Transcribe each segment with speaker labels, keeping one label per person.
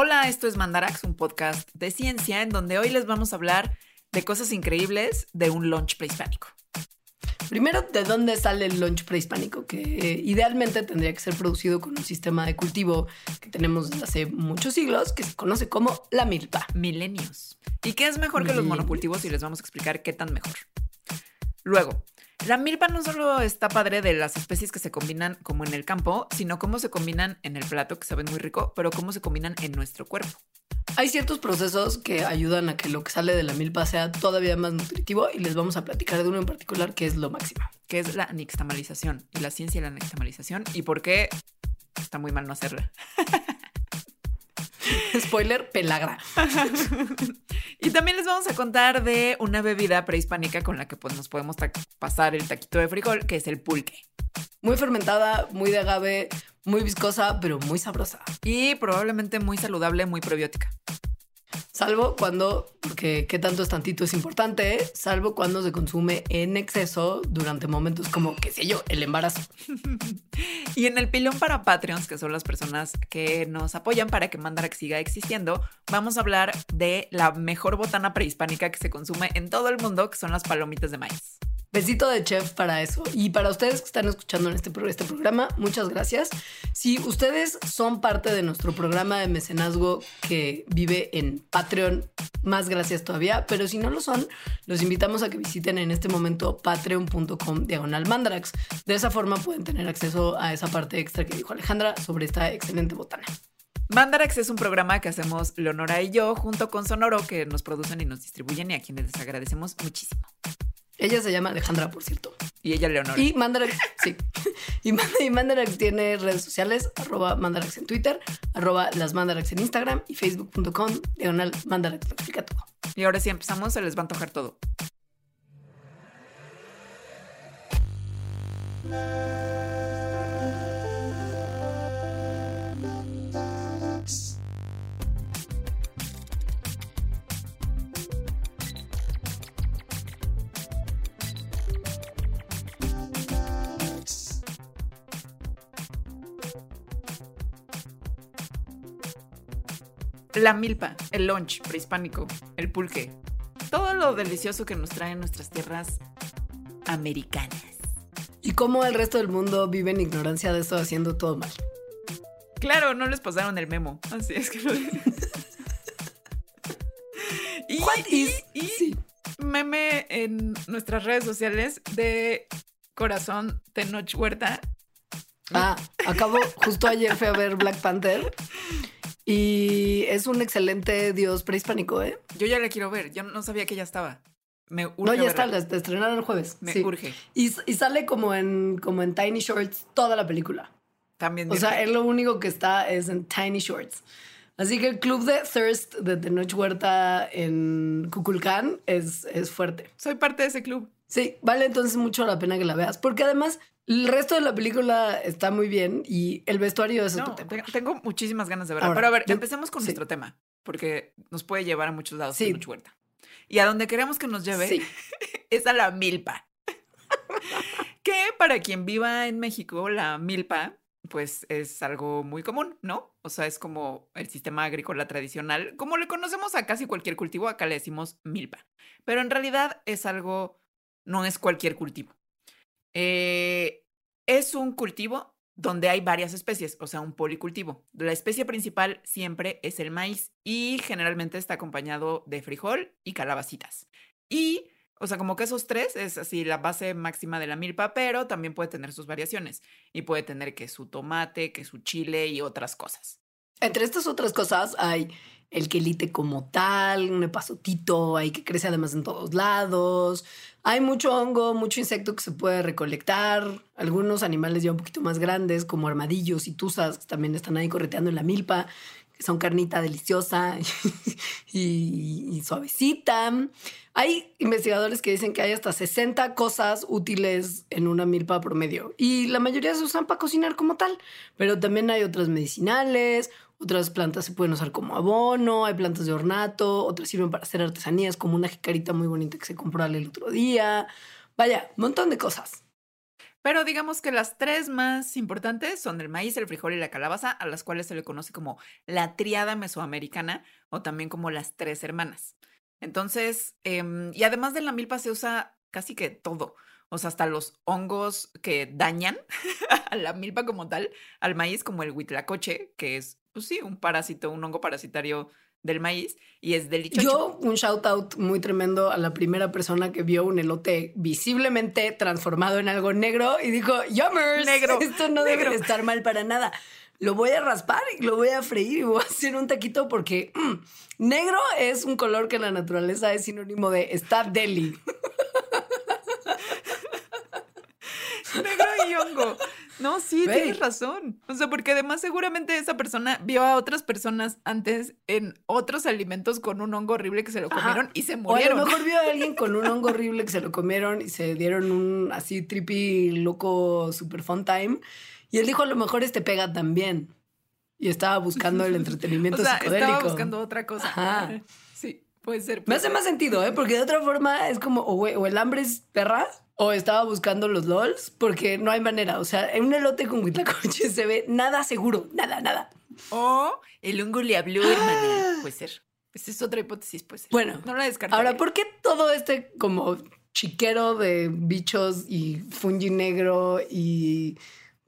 Speaker 1: Hola, esto es Mandarax, un podcast de ciencia en donde hoy les vamos a hablar de cosas increíbles de un lunch prehispánico.
Speaker 2: Primero, ¿de dónde sale el lunch prehispánico? Que eh, idealmente tendría que ser producido con un sistema de cultivo que tenemos desde hace muchos siglos, que se conoce como la milpa.
Speaker 1: Milenios. ¿Y qué es mejor que los monocultivos? Y les vamos a explicar qué tan mejor. Luego, la milpa no solo está padre de las especies que se combinan como en el campo, sino cómo se combinan en el plato, que saben muy rico, pero cómo se combinan en nuestro cuerpo.
Speaker 2: Hay ciertos procesos que ayudan a que lo que sale de la milpa sea todavía más nutritivo y les vamos a platicar de uno en particular que es lo máximo.
Speaker 1: que es la nixtamalización y la ciencia de la nixtamalización y por qué está muy mal no hacerla.
Speaker 2: Spoiler, pelagra.
Speaker 1: y también les vamos a contar de una bebida prehispánica con la que pues, nos podemos pasar el taquito de frijol, que es el pulque.
Speaker 2: Muy fermentada, muy de agave, muy viscosa, pero muy sabrosa.
Speaker 1: Y probablemente muy saludable, muy probiótica.
Speaker 2: Salvo cuando, porque qué tanto es tantito es importante, ¿eh? salvo cuando se consume en exceso durante momentos como, qué sé yo, el embarazo.
Speaker 1: Y en el pilón para Patreons, que son las personas que nos apoyan para que Mandarax siga existiendo, vamos a hablar de la mejor botana prehispánica que se consume en todo el mundo, que son las palomitas de maíz.
Speaker 2: Besito de chef para eso. Y para ustedes que están escuchando en este, este programa, muchas gracias. Si ustedes son parte de nuestro programa de mecenazgo que vive en Patreon, más gracias todavía. Pero si no lo son, los invitamos a que visiten en este momento patreon.com diagonal mandarax. De esa forma pueden tener acceso a esa parte extra que dijo Alejandra sobre esta excelente botana.
Speaker 1: Mandarax es un programa que hacemos Leonora y yo junto con Sonoro que nos producen y nos distribuyen y a quienes les agradecemos muchísimo.
Speaker 2: Ella se llama Alejandra, por cierto.
Speaker 1: Y ella Leonora.
Speaker 2: Y Mandarax, sí. Y, y Mandarax tiene redes sociales, arroba Mandarax en Twitter, arroba las Mandarax en Instagram y facebook.com, diagonal Mandarax, lo explica todo.
Speaker 1: Y ahora sí empezamos, se les va a antojar todo. La milpa, el lunch prehispánico, el pulque. Todo lo delicioso que nos traen nuestras tierras americanas.
Speaker 2: Y cómo el resto del mundo vive en ignorancia de esto haciendo todo mal.
Speaker 1: Claro, no les pasaron el memo. Así es que lo y,
Speaker 2: What
Speaker 1: y-
Speaker 2: is-
Speaker 1: y
Speaker 2: sí.
Speaker 1: meme en nuestras redes sociales de Corazón Tenoch Huerta.
Speaker 2: Ah, acabo, justo ayer fui a ver Black Panther y es un excelente dios prehispánico, ¿eh?
Speaker 1: Yo ya la quiero ver. Yo no sabía que ya estaba. Me urge
Speaker 2: No, ya está,
Speaker 1: verla.
Speaker 2: la la estrenaron el jueves.
Speaker 1: Me
Speaker 2: sí.
Speaker 1: urge.
Speaker 2: Y, y sale como en, como en Tiny Shorts toda la película.
Speaker 1: También.
Speaker 2: O sea, él lo único que está es en Tiny Shorts. Así que el club de Thirst de Tenoch Huerta en Cuculcán es, es fuerte.
Speaker 1: soy parte de ese club.
Speaker 2: Sí, vale entonces mucho la pena que la veas. Porque además el resto de la película está muy bien y el vestuario es
Speaker 1: No,
Speaker 2: otro tema.
Speaker 1: te- tengo muchísimas ganas de verla.
Speaker 2: Ahora,
Speaker 1: Pero a ver,
Speaker 2: yo-
Speaker 1: empecemos con
Speaker 2: sí.
Speaker 1: nuestro tema, porque nos puede llevar a muchos lados
Speaker 2: Sí.
Speaker 1: Tenoch Huerta. Y a donde queremos que nos lleve
Speaker 2: Sí.
Speaker 1: es a la milpa. que para quien viva en México, la milpa, pues es algo muy común, ¿no? O sea, es como el sistema agrícola tradicional. Como le conocemos a casi cualquier cultivo, acá le decimos milpa. Pero en realidad es algo, no es cualquier cultivo. Eh, es un cultivo donde hay varias especies, o sea, un policultivo. La especie principal siempre es el maíz y generalmente está acompañado de frijol y calabacitas. Y, o sea, como que esos tres es así la base máxima de la milpa, pero también puede tener sus variaciones y puede tener que su tomate, que su chile y otras cosas.
Speaker 2: Entre estas otras cosas hay el quelite como tal, un epazotito ahí que crece además en todos lados. Hay mucho hongo, mucho insecto que se puede recolectar. Algunos animales ya un poquito más grandes, como armadillos y tuzas, que también están ahí correteando en la milpa, que son carnita deliciosa y, y suavecita. Hay investigadores que dicen que hay hasta 60 cosas útiles en una milpa promedio y la mayoría se usan para cocinar como tal, pero también hay otras medicinales, otras plantas se pueden usar como abono, hay plantas de ornato, otras sirven para hacer artesanías como una jicarita muy bonita que se compró el otro día. Vaya, un montón de cosas.
Speaker 1: Pero digamos que las tres más importantes son el maíz, el frijol y la calabaza, a las cuales se le conoce como la triada mesoamericana o también como las tres hermanas. Entonces, em, y además de la milpa se usa casi que todo. O sea, hasta los hongos que dañan a la milpa como tal, al maíz como el huitlacoche, que es, pues sí, un parásito, un hongo parasitario del maíz y es delicioso.
Speaker 2: Yo, un shout out muy tremendo a la primera persona que vio un elote visiblemente transformado en algo negro y dijo, yummers,
Speaker 1: Negro,
Speaker 2: esto no
Speaker 1: negro".
Speaker 2: debe de estar mal para nada. Lo voy a raspar y lo voy a freír y voy a hacer un taquito porque mm, negro es un color que en la naturaleza es sinónimo de está deli.
Speaker 1: Negro y hongo. No, sí, tienes razón. O sea, porque además seguramente esa persona vio a otras personas antes en otros alimentos con un hongo horrible que se lo
Speaker 2: Ajá.
Speaker 1: comieron y se
Speaker 2: O a
Speaker 1: murieron.
Speaker 2: lo mejor vio a alguien con un hongo horrible que se lo comieron y se dieron un así trippy, loco, super fun time. Y él dijo, a lo mejor este pega también. Y estaba buscando el
Speaker 1: O
Speaker 2: entretenimiento
Speaker 1: sea,
Speaker 2: psicodélico.
Speaker 1: estaba buscando otra cosa.
Speaker 2: Ajá.
Speaker 1: Sí, puede ser.
Speaker 2: Me hace
Speaker 1: ser.
Speaker 2: más sentido, ¿eh? Porque de otra forma es como, o el hambre es perra, o estaba buscando los LOLs, porque no hay manera. O sea, en un elote con huitlacoche se ve nada seguro, nada, nada.
Speaker 1: O el hongo le habló, hermana. Puede ser. Esa es otra hipótesis, puede ser.
Speaker 2: Bueno,
Speaker 1: no la descarto.
Speaker 2: Ahora, ¿por qué todo este como chiquero de bichos y fungi negro y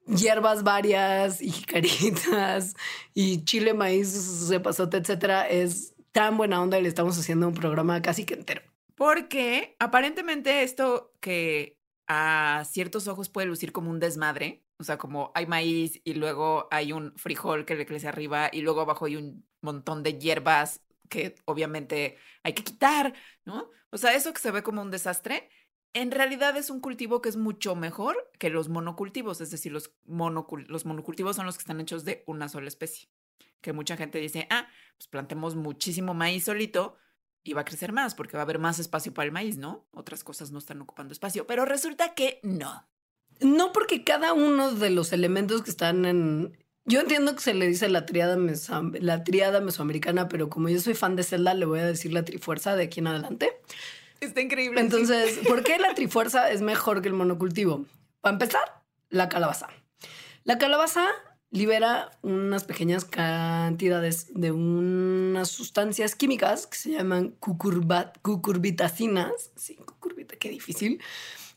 Speaker 2: hierbas varias y jicaritas y chile, maíz, cepazote, etcétera, es tan buena onda y le estamos haciendo un programa casi que entero?
Speaker 1: Porque aparentemente esto que a ciertos ojos puede lucir como un desmadre, o sea, como hay maíz y luego hay un frijol que le crece arriba y luego abajo hay un montón de hierbas que obviamente hay que quitar, ¿no? O sea, eso que se ve como un desastre, en realidad es un cultivo que es mucho mejor que los monocultivos, es decir, los, los monocultivos son los que están hechos de una sola especie. Que mucha gente dice, ah, pues plantemos muchísimo maíz solito y va a crecer más porque va a haber más espacio para el maíz, ¿no? Otras cosas no están ocupando espacio, pero resulta que no.
Speaker 2: No porque cada uno de los elementos que están en... Yo entiendo que se le dice la triada, meso- la triada mesoamericana, pero como yo soy fan de Zelda, le voy a decir la trifuerza de aquí en adelante.
Speaker 1: Está increíble. sí.
Speaker 2: Entonces, ¿por qué la trifuerza es mejor que el monocultivo? Para empezar, la calabaza. La calabaza libera unas pequeñas cantidades de unas sustancias químicas que se llaman cucurbitacinas. Sí, cucurbita, qué difícil.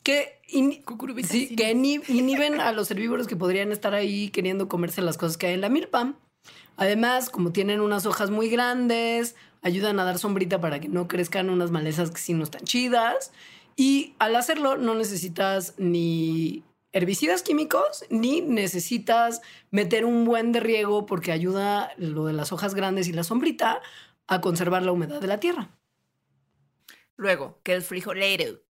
Speaker 2: Que, in- sí,
Speaker 1: Cucurbitacinas.
Speaker 2: que ini- inhiben a los herbívoros que podrían estar ahí queriendo comerse las cosas que hay en la milpa. Además, como tienen unas hojas muy grandes, ayudan a dar sombrita para que no crezcan unas malezas que sí no están chidas. Y al hacerlo no necesitas ni herbicidas químicos, ni necesitas meter un buen de riego porque ayuda lo de las hojas grandes y la sombrita a conservar la humedad de la tierra.
Speaker 1: Luego, que el frijolero.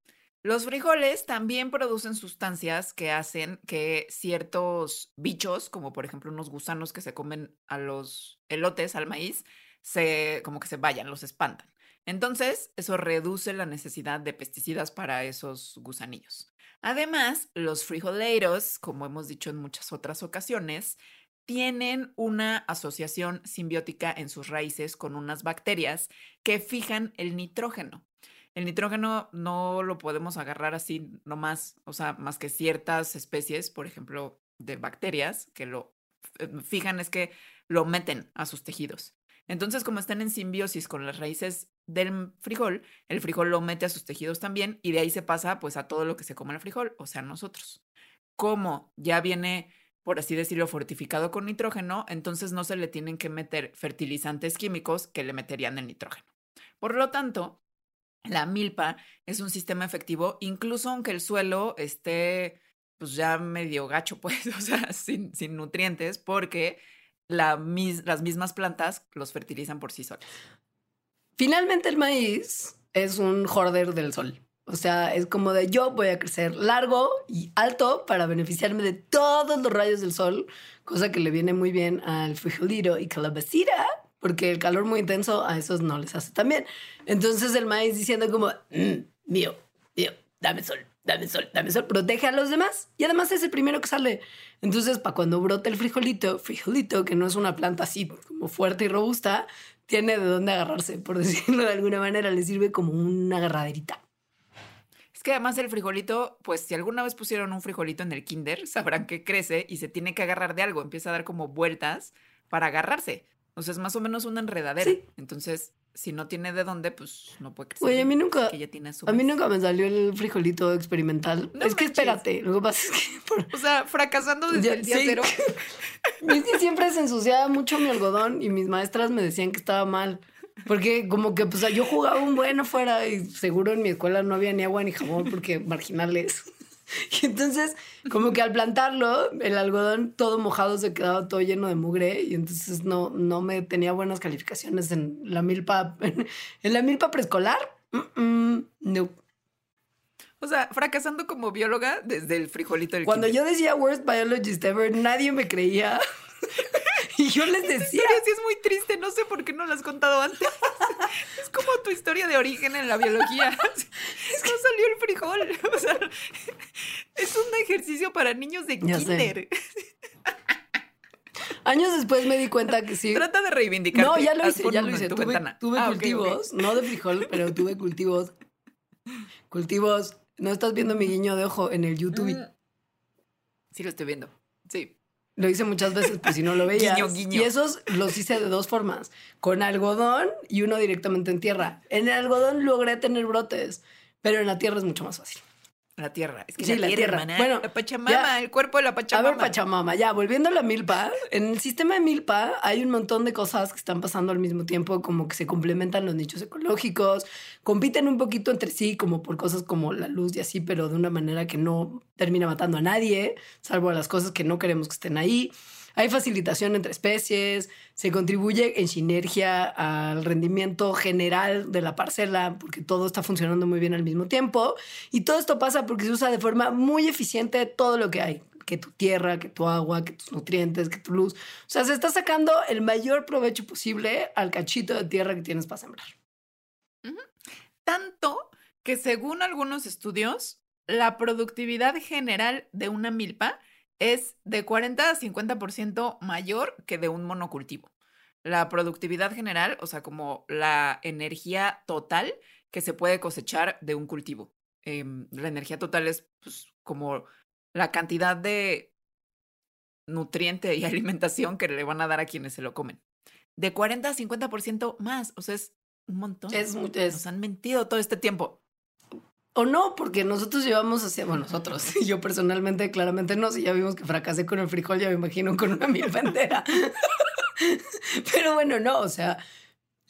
Speaker 1: Los frijoles también producen sustancias que hacen que ciertos bichos, como por ejemplo unos gusanos que se comen a los elotes, al maíz, se como que se vayan, los espantan. Entonces, eso reduce la necesidad de pesticidas para esos gusanillos. Además, los frijoleros, como hemos dicho en muchas otras ocasiones, tienen una asociación simbiótica en sus raíces con unas bacterias que fijan el nitrógeno. El nitrógeno no lo podemos agarrar así nomás, o sea, más que ciertas especies, por ejemplo, de bacterias que lo eh, fijan es que lo meten a sus tejidos. Entonces, como están en simbiosis con las raíces del frijol, el frijol lo mete a sus tejidos también y de ahí se pasa pues a todo lo que se come el frijol, o sea, nosotros. Como ya viene, por así decirlo, fortificado con nitrógeno, entonces no se le tienen que meter fertilizantes químicos que le meterían el nitrógeno. Por lo tanto, la milpa es un sistema efectivo, incluso aunque el suelo esté pues ya medio gacho, pues, o sea, sin, sin nutrientes, porque las mismas plantas los fertilizan por sí solas.
Speaker 2: Finalmente el maíz es un hoarder del sol. O sea, es como de yo voy a crecer largo y alto para beneficiarme de todos los rayos del sol, cosa que le viene muy bien al frijolito y calabacita, porque el calor muy intenso a esos no les hace tan bien. Entonces el maíz diciendo como, "Mm, mío, mío, dame sol, dame sol, dame sol, protege a los demás y además es el primero que sale. Entonces, para cuando brote el frijolito, frijolito, que no es una planta así como fuerte y robusta, tiene de dónde agarrarse, por decirlo de alguna manera, le sirve como una agarraderita.
Speaker 1: Es Es que además el frijolito, pues si alguna vez pusieron un frijolito en el kinder, sabrán que crece y se tiene que agarrar de algo, empieza a dar como vueltas para agarrarse. O sea, es más o menos una enredadera.
Speaker 2: Sí.
Speaker 1: Entonces, si no tiene de dónde, pues no puede crecer.
Speaker 2: Oye, a mí nunca-
Speaker 1: que ya tiene su
Speaker 2: A mí nunca me salió el frijolito experimental.
Speaker 1: No
Speaker 2: es que espérate, lo que pasa es que por-
Speaker 1: O sea, fracasando desde
Speaker 2: Ya,
Speaker 1: el día
Speaker 2: sí.
Speaker 1: cero.
Speaker 2: es que siempre se ensuciaba mucho mi algodón y mis maestras me decían que estaba mal. Porque como que pues yo jugaba un buen afuera y seguro en mi escuela no había ni agua ni jabón porque marginales. Y entonces como que al plantarlo el algodón todo mojado se quedaba todo lleno de mugre y entonces no, no me tenía buenas calificaciones en la milpa. En, la milpa preescolar. Mm, mm, no.
Speaker 1: O sea, fracasando como bióloga desde el frijolito del
Speaker 2: Cuando
Speaker 1: kinder.
Speaker 2: yo decía worst biologist ever, nadie me creía. y yo les
Speaker 1: Esta
Speaker 2: decía,
Speaker 1: historia sí es muy triste, no sé por qué no la has contado antes. Es como tu historia de origen en la biología. No salió el frijol. O sea, es un ejercicio para niños de
Speaker 2: Ya sé.
Speaker 1: kinder.
Speaker 2: años después me di cuenta que sí.
Speaker 1: Trata de reivindicar.
Speaker 2: No, ya lo hice, ya lo hice.
Speaker 1: Tu
Speaker 2: Tuve,
Speaker 1: Ah,
Speaker 2: cultivos, no de frijol, pero tuve cultivos. Cultivos. No estás viendo mi guiño de ojo en el YouTube.
Speaker 1: Mm. Sí, lo estoy viendo. Sí.
Speaker 2: Lo hice muchas veces, pues si no lo veías.
Speaker 1: Guiño, guiño.
Speaker 2: Y esos los hice de dos formas: con algodón y uno directamente en tierra. En el algodón logré tener brotes, pero en la tierra es mucho más fácil.
Speaker 1: La tierra. Es que
Speaker 2: Sí,
Speaker 1: la,
Speaker 2: la
Speaker 1: tierra.
Speaker 2: Bueno,
Speaker 1: la Pachamama,
Speaker 2: ya.
Speaker 1: el cuerpo de la
Speaker 2: A
Speaker 1: Pachamama.
Speaker 2: ver, Pachamama, ya, volviendo a la milpa, en el sistema de milpa hay un montón de cosas que están pasando al mismo tiempo, como que se complementan los nichos ecológicos, compiten un poquito entre sí, como por cosas como la luz y así, pero de una manera que no termina matando a nadie, salvo a las cosas que no queremos que estén ahí. Hay facilitación entre especies, se contribuye en sinergia al rendimiento general de la parcela, porque todo está funcionando muy bien al mismo tiempo. Y todo esto pasa porque se usa de forma muy eficiente todo lo que hay. Que tu tierra, que tu agua, que tus nutrientes, que tu luz. O sea, se está sacando el mayor provecho posible al cachito de tierra que tienes para sembrar.
Speaker 1: Tanto que según algunos estudios, la productividad general de una milpa es de 40 a 50% mayor que de un monocultivo. La productividad general, o sea, como la energía total que se puede cosechar de un cultivo. Em, la energía total es pues, como la cantidad de nutriente y alimentación que le van a dar a quienes se lo comen. De 40 a 50% más, o sea, es un montón.
Speaker 2: Es, es-
Speaker 1: Nos han mentido todo este tiempo.
Speaker 2: O no, porque nosotros llevamos hacia, bueno, nosotros, yo personalmente claramente no, si ya vimos que fracasé con el frijol, ya me imagino con una milpa entera. Pero bueno, no, o sea,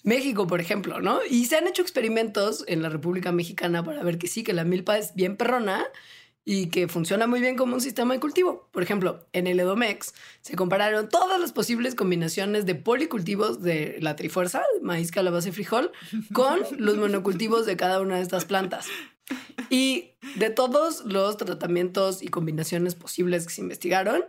Speaker 2: México, por ejemplo, ¿no? Y se han hecho experimentos en la República Mexicana para ver que sí, que la milpa es bien perrona y que funciona muy bien como un sistema de cultivo. Por ejemplo, en el Edomex se compararon todas las posibles combinaciones de policultivos de la trifuerza, maíz, calabaza y frijol, con los monocultivos de cada una de estas plantas. Y de todos los tratamientos y combinaciones posibles que se investigaron,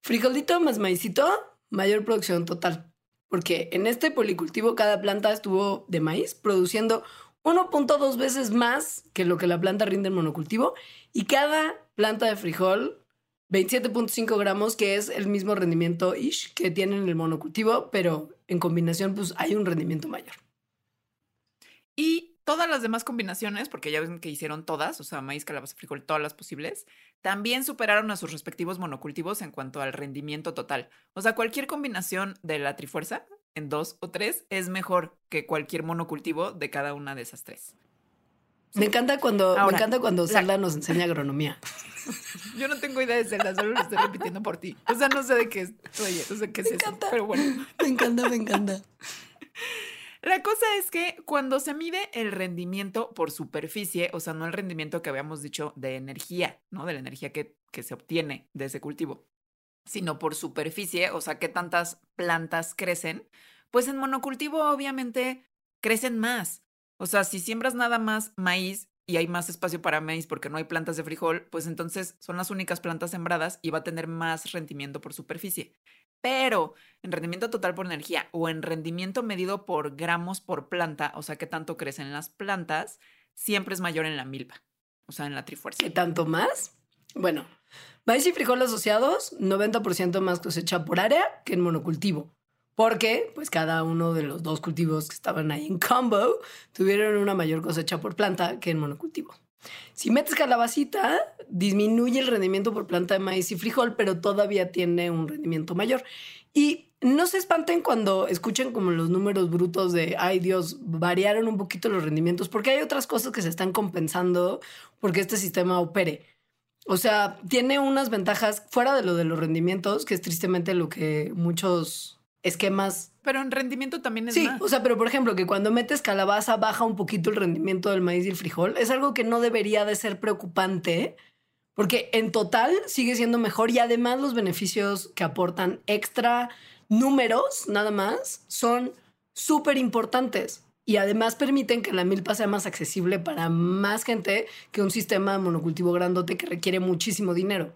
Speaker 2: frijolito más maicito, mayor producción total. Porque en este policultivo cada planta estuvo de maíz produciendo 1.2 veces más que lo que la planta rinde en monocultivo y cada planta de frijol 27.5 gramos, que es el mismo rendimiento ish que tiene en el monocultivo, pero en combinación pues hay un rendimiento mayor.
Speaker 1: Y todas las demás combinaciones, porque ya ven que hicieron todas, o sea, maíz, calabaza, frijol, todas las posibles, también superaron a sus respectivos monocultivos en cuanto al rendimiento total. O sea, cualquier combinación de la trifuerza en dos o tres es mejor que cualquier monocultivo de cada una de esas tres.
Speaker 2: Me encanta cuando, me
Speaker 1: Ahora,
Speaker 2: encanta cuando
Speaker 1: la-
Speaker 2: Zelda nos enseña agronomía.
Speaker 1: Yo no tengo idea de Zelda, solo lo estoy repitiendo por ti. O sea, no sé de qué es, oye, no sé qué es
Speaker 2: Me
Speaker 1: eso,
Speaker 2: encanta.
Speaker 1: pero bueno.
Speaker 2: Me encanta, me encanta.
Speaker 1: La cosa es que cuando se mide el rendimiento por superficie, o sea, no el rendimiento que habíamos dicho de energía, ¿no? De la energía que, que se obtiene de ese cultivo, sino por superficie, o sea, qué tantas plantas crecen, pues en monocultivo obviamente crecen más. O sea, si siembras nada más maíz y hay más espacio para maíz porque no hay plantas de frijol, pues entonces son las únicas plantas sembradas y va a tener más rendimiento por superficie. Pero en rendimiento total por energía o en rendimiento medido por gramos por planta, o sea, qué tanto crecen las plantas, siempre es mayor en la milpa, o sea, en la trifuerza.
Speaker 2: ¿Qué tanto más? Bueno, maíz y frijol asociados, 90% más cosecha por área que en monocultivo. Porque, pues, cada uno de los dos cultivos que estaban ahí en combo tuvieron una mayor cosecha por planta que en monocultivo. Si metes calabacita, disminuye el rendimiento por planta de maíz y frijol, pero todavía tiene un rendimiento mayor. Y no se espanten cuando escuchen como los números brutos de, ay Dios, variaron un poquito los rendimientos, porque hay otras cosas que se están compensando porque este sistema opere. O sea, tiene unas ventajas fuera de lo de los rendimientos, que es tristemente lo que muchos esquemas.
Speaker 1: Pero en rendimiento también es
Speaker 2: Sí,
Speaker 1: más.
Speaker 2: o sea, pero por ejemplo, que cuando metes calabaza baja un poquito el rendimiento del maíz y el frijol, es algo que no debería de ser preocupante, porque en total sigue siendo mejor y además los beneficios que aportan extra números, nada más, son súper importantes. Y además permiten que la milpa sea más accesible para más gente que un sistema de monocultivo grandote que requiere muchísimo dinero.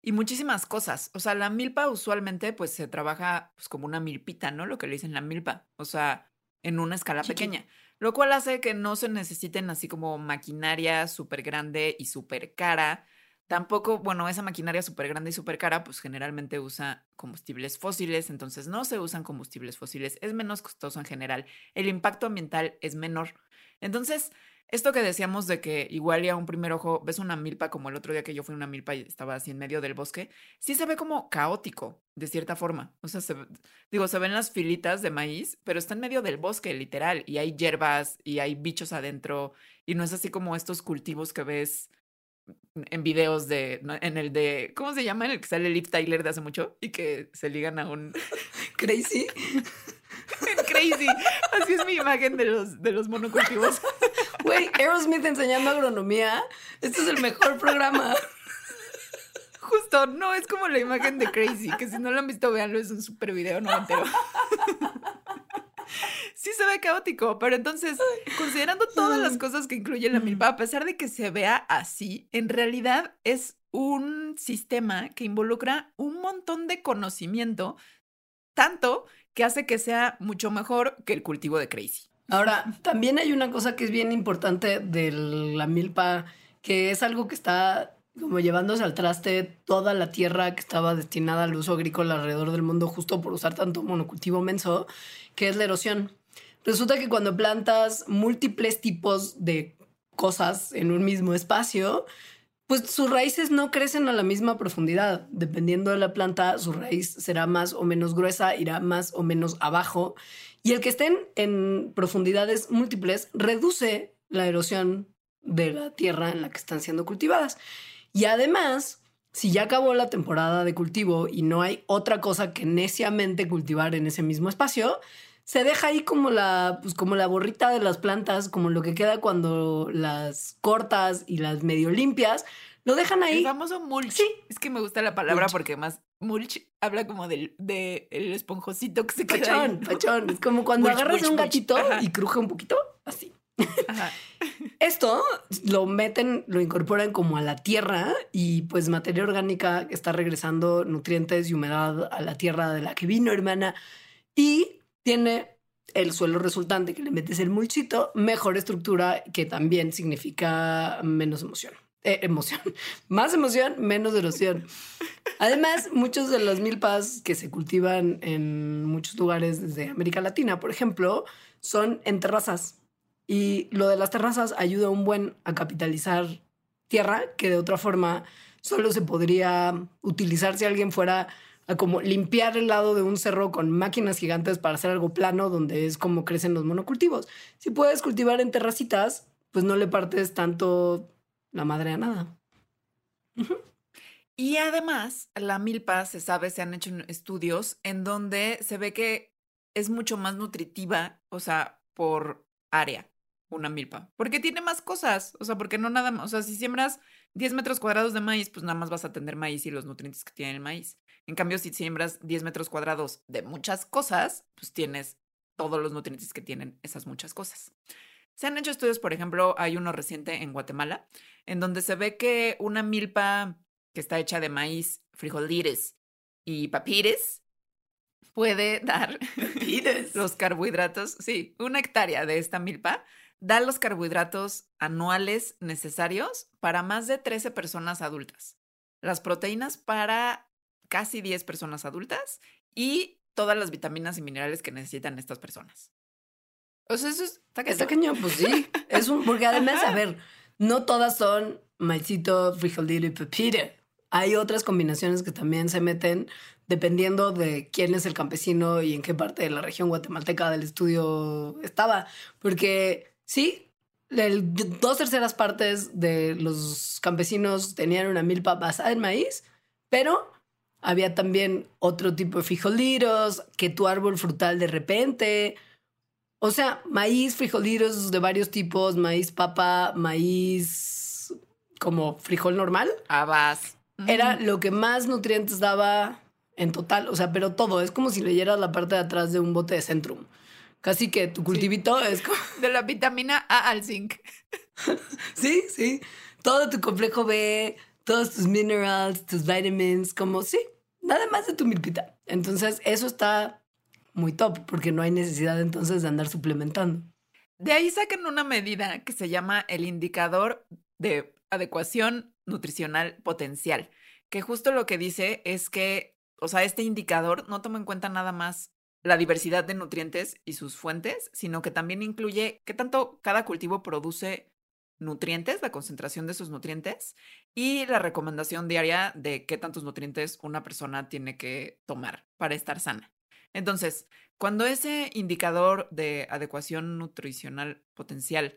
Speaker 1: Y muchísimas cosas. O sea, la milpa usualmente pues se trabaja pues, como una milpita, ¿no? Lo que le dicen la milpa. O sea, en una escala
Speaker 2: Chiqui.
Speaker 1: pequeña. Lo cual hace que no se necesiten así como maquinaria súper grande y súper cara. Tampoco, bueno, esa maquinaria súper grande y súper cara, pues generalmente usa combustibles fósiles, entonces no se usan combustibles fósiles, es menos costoso en general, el impacto ambiental es menor. Entonces, esto que decíamos de que igual y a un primer ojo ves una milpa como el otro día que yo fui a una milpa y estaba así en medio del bosque, sí se ve como caótico, de cierta forma. O sea, se digo, se ven las filitas de maíz, pero está en medio del bosque, literal, y hay hierbas y hay bichos adentro, y no es así como estos cultivos que ves en videos de, en el de, ¿cómo se llama? En el que sale Liv Tyler de hace mucho y que se ligan a un
Speaker 2: Crazy.
Speaker 1: crazy. Así es mi imagen de los, de los monocultivos.
Speaker 2: Güey, Aerosmith enseñando agronomía. Este es el mejor programa.
Speaker 1: Justo, no, es como la imagen de Crazy, que si no lo han visto, véanlo, es un super video noventero. Sí se ve caótico, pero entonces, considerando todas las cosas que incluye la milpa, a pesar de que se vea así, en realidad es un sistema que involucra un montón de conocimiento, tanto que hace que sea mucho mejor que el cultivo de Crazy.
Speaker 2: Ahora, también hay una cosa que es bien importante de la milpa, que es algo que está como llevándose al traste toda la tierra que estaba destinada al uso agrícola alrededor del mundo justo por usar tanto monocultivo menso, que es la erosión. Resulta que cuando plantas múltiples tipos de cosas en un mismo espacio, pues sus raíces no crecen a la misma profundidad. Dependiendo de la planta, su raíz será más o menos gruesa, irá más o menos abajo. Y el que estén en profundidades múltiples reduce la erosión de la tierra en la que están siendo cultivadas. Y además, si ya acabó la temporada de cultivo y no hay otra cosa que neciamente cultivar en ese mismo espacio, se deja ahí como la, pues como la borrita de las plantas, como lo que queda cuando las cortas y las medio limpias, lo dejan
Speaker 1: El
Speaker 2: ahí.
Speaker 1: famoso mulch.
Speaker 2: Sí.
Speaker 1: Es que me gusta la palabra
Speaker 2: Mulch.
Speaker 1: porque más mulch habla como del de el esponjosito que se queda ahí.
Speaker 2: Pachón, pachón. Es como cuando
Speaker 1: Mulch,
Speaker 2: agarras
Speaker 1: mulch,
Speaker 2: un gatito
Speaker 1: Ajá.
Speaker 2: y cruje un poquito, así.
Speaker 1: Ajá.
Speaker 2: Esto lo meten, lo incorporan como a la tierra y pues materia orgánica está regresando nutrientes y humedad a la tierra de la que vino, hermana. Y tiene el suelo resultante que le metes el mulchito, mejor estructura que también significa menos emoción. Eh, emoción. Más emoción, menos erosión. Además, muchos de las milpas que se cultivan en muchos lugares desde América Latina, por ejemplo, son en terrazas. Y lo de las terrazas ayuda un buen a capitalizar tierra que de otra forma solo se podría utilizar si alguien fuera a como limpiar el lado de un cerro con máquinas gigantes para hacer algo plano donde es como crecen los monocultivos. Si puedes cultivar en terracitas, pues no le partes tanto la madre a nada.
Speaker 1: Y además, la milpa, se sabe, se han hecho estudios en donde se ve que es mucho más nutritiva, o sea, por área, una milpa. Porque tiene más cosas, o sea, porque no nada más, o sea, si siembras 10 metros cuadrados de maíz, pues nada más vas a tener maíz y los nutrientes que tiene el maíz. En cambio, si siembras 10 metros cuadrados de muchas cosas, pues tienes todos los nutrientes que tienen esas muchas cosas. Se han hecho estudios, por ejemplo, hay uno reciente en Guatemala, en donde se ve que una milpa que está hecha de maíz, frijolires y papires, puede dar los carbohidratos, sí, una hectárea de esta milpa da los carbohidratos anuales necesarios para más de 13 personas adultas, las proteínas para casi 10 personas adultas y todas las vitaminas y minerales que necesitan estas personas. O sea, eso está
Speaker 2: Está
Speaker 1: cañón.
Speaker 2: cañón, pues sí. Es un, porque además, a ver, no todas son maicito, frijolito y pepita. Hay otras combinaciones que también se meten dependiendo de quién es el campesino y en qué parte de la región guatemalteca del estudio estaba. Porque sí, dos terceras partes de los campesinos tenían una milpa basada en maíz, pero había también otro tipo de frijolitos, que tu árbol frutal de repente. O sea, maíz, frijolitos de varios tipos, maíz papa, maíz como frijol normal.
Speaker 1: Habas.
Speaker 2: Era lo que más nutrientes daba en total. O sea, pero todo. Es como si leyeras la parte de atrás de un bote de Centrum. Casi que tu cultivito es como...
Speaker 1: De la vitamina A al zinc.
Speaker 2: sí, sí. Todo tu complejo B, todos tus minerals, tus vitamins, como sí, nada más de tu milpita. Entonces, eso está muy top porque no hay necesidad entonces de andar suplementando.
Speaker 1: De ahí sacan una medida que se llama el indicador de adecuación nutricional potencial, que justo lo que dice es que, o sea, este indicador no toma en cuenta nada más la diversidad de nutrientes y sus fuentes, sino que también incluye qué tanto cada cultivo produce nutrientes, la concentración de sus nutrientes y la recomendación diaria de qué tantos nutrientes una persona tiene que tomar para estar sana. Entonces, cuando ese indicador de adecuación nutricional potencial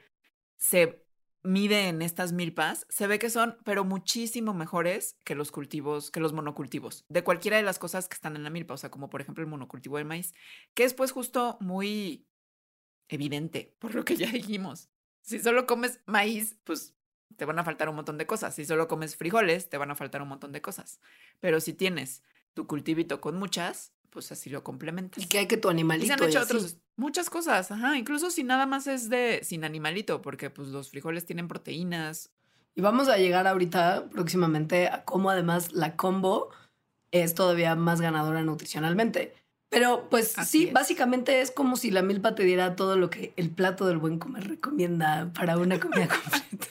Speaker 1: se mide en estas milpas, se ve que son, pero muchísimo mejores que los cultivos, que los monocultivos, de cualquiera de las cosas que están en la milpa, o sea, como por ejemplo el monocultivo de maíz, que es pues justo muy evidente, por lo que ya dijimos. Si solo comes maíz, pues te van a faltar un montón de cosas. Si solo comes frijoles, te van a faltar un montón de cosas. Pero si tienes tu cultivito con muchas, pues así lo complementas.
Speaker 2: Y que hay que tu animalito. Y
Speaker 1: se han hecho otros, muchas cosas, ajá. Incluso si nada más es de sin animalito, porque pues los frijoles tienen proteínas.
Speaker 2: Y vamos a llegar ahorita próximamente a cómo además la combo es todavía más ganadora nutricionalmente. Pero pues sí, básicamente es como si la milpa te diera todo lo que el plato del buen comer recomienda para una comida completa.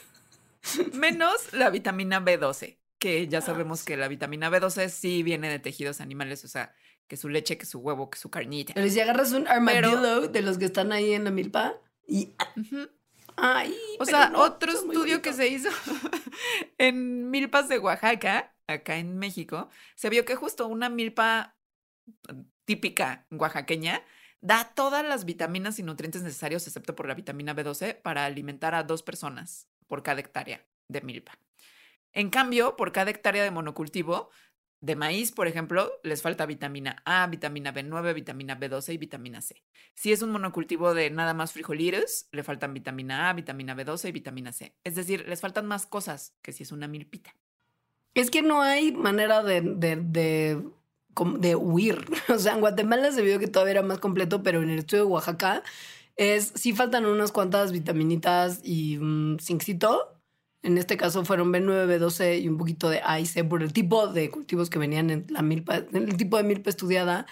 Speaker 1: Menos la vitamina B12, que ya ah, sabemos que la vitamina B12 sí viene de tejidos animales, o sea, que su leche, que su huevo, que su carnita.
Speaker 2: Pero si agarras un armadillo de los que están ahí en la milpa y... Ay,
Speaker 1: o sea, otro estudio que se hizo en milpas de Oaxaca, acá en México, se vio que justo una milpa típica oaxaqueña, da todas las vitaminas y nutrientes necesarios, excepto por la vitamina B12, para alimentar a dos personas por cada hectárea de milpa. En cambio, por cada hectárea de monocultivo, de maíz, por ejemplo, les falta vitamina A, vitamina B9, vitamina B12 y vitamina C. Si es un monocultivo de nada más frijolitos, le faltan vitamina A, vitamina B12 y vitamina C. Es decir, les faltan más cosas que si es una milpita.
Speaker 2: Es que no hay manera de de huir. O sea, en Guatemala se vio que todavía era más completo, pero en el estudio de Oaxaca es, sí faltan unas cuantas vitaminitas y un zincito. En este caso fueron B9, B12 y un poquito de A y C por el tipo de cultivos que venían en la milpa, en el tipo de milpa estudiada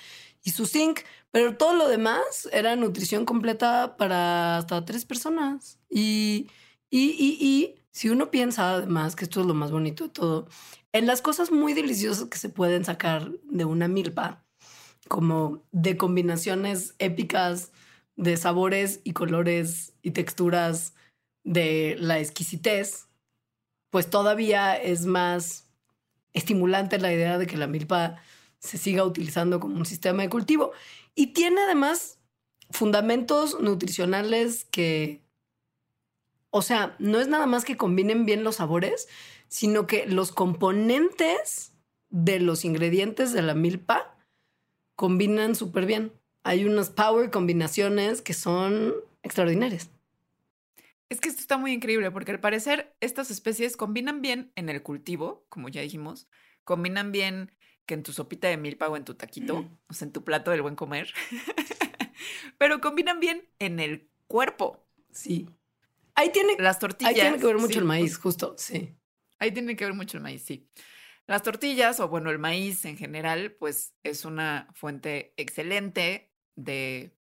Speaker 2: y su zinc. Pero todo lo demás era nutrición completa para hasta tres personas. Y, y, y, y si uno piensa además que esto es lo más bonito de todo, en las cosas muy deliciosas que se pueden sacar de una milpa, como de combinaciones épicas de sabores y colores y texturas de la exquisitez, pues todavía es más estimulante la idea de que la milpa se siga utilizando como un sistema de cultivo. Y tiene además fundamentos nutricionales que, o sea, no es nada más que combinen bien los sabores, sino que los componentes de los ingredientes de la milpa combinan súper bien. Hay unas power combinaciones que son extraordinarias.
Speaker 1: Es que esto está muy increíble porque al parecer estas especies combinan bien en el cultivo, como ya dijimos, combinan bien que en tu sopita de milpa o en tu taquito, o sea, en tu plato del buen comer, pero combinan bien en el cuerpo.
Speaker 2: Sí. Ahí tiene,
Speaker 1: las tortillas.
Speaker 2: Ahí tiene que ver mucho el maíz, justo, sí.
Speaker 1: Ahí tiene que ver mucho el maíz, sí. Las tortillas, o bueno, el maíz en general, pues es una fuente excelente de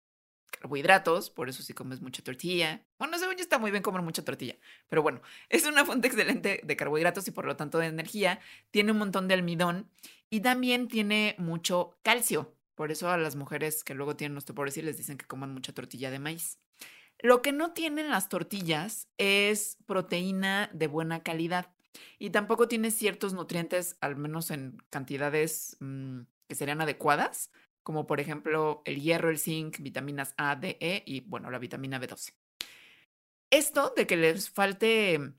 Speaker 1: carbohidratos, por eso si comes mucha tortilla. Bueno, según yo está muy bien comer mucha tortilla, pero bueno, es una fuente excelente de carbohidratos y por lo tanto de energía. Tiene un montón de almidón y también tiene mucho calcio. Por eso a las mujeres que luego tienen osteoporosis les dicen que coman mucha tortilla de maíz. Lo que no tienen las tortillas es proteína de buena calidad y tampoco tiene ciertos nutrientes, al menos en cantidades mm, que serían adecuadas, como por ejemplo el hierro, el zinc, vitaminas A, D, E y bueno, la vitamina B12. Esto de que les falte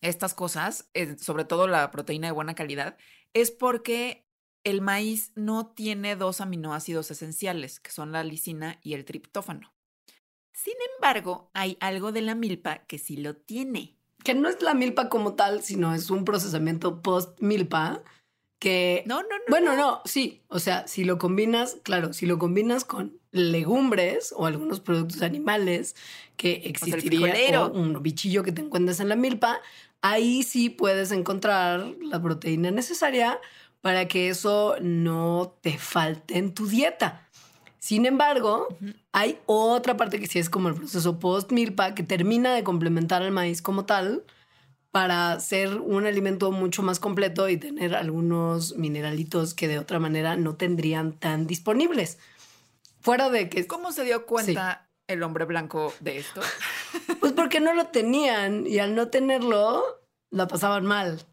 Speaker 1: estas cosas, eh, sobre todo la proteína de buena calidad, es porque el maíz no tiene dos aminoácidos esenciales, que son la lisina y el triptófano. Sin embargo, hay algo de la milpa que sí lo tiene.
Speaker 2: Que no es la milpa como tal, sino es un procesamiento post-milpa que...
Speaker 1: No, no, no.
Speaker 2: Bueno, no. sí. O sea, si lo combinas, claro, si lo combinas con legumbres o algunos productos animales que existiría un bichillo que te encuentres en la milpa, ahí sí puedes encontrar la proteína necesaria para que eso no te falte en tu dieta. Sin embargo, hay otra parte que sí es como el proceso post-milpa que termina de complementar al maíz como tal para ser un alimento mucho más completo y tener algunos mineralitos que de otra manera no tendrían tan disponibles. Fuera de que...
Speaker 1: ¿Cómo se dio cuenta el hombre blanco de esto?
Speaker 2: Pues porque no lo tenían y al no tenerlo, la pasaban mal.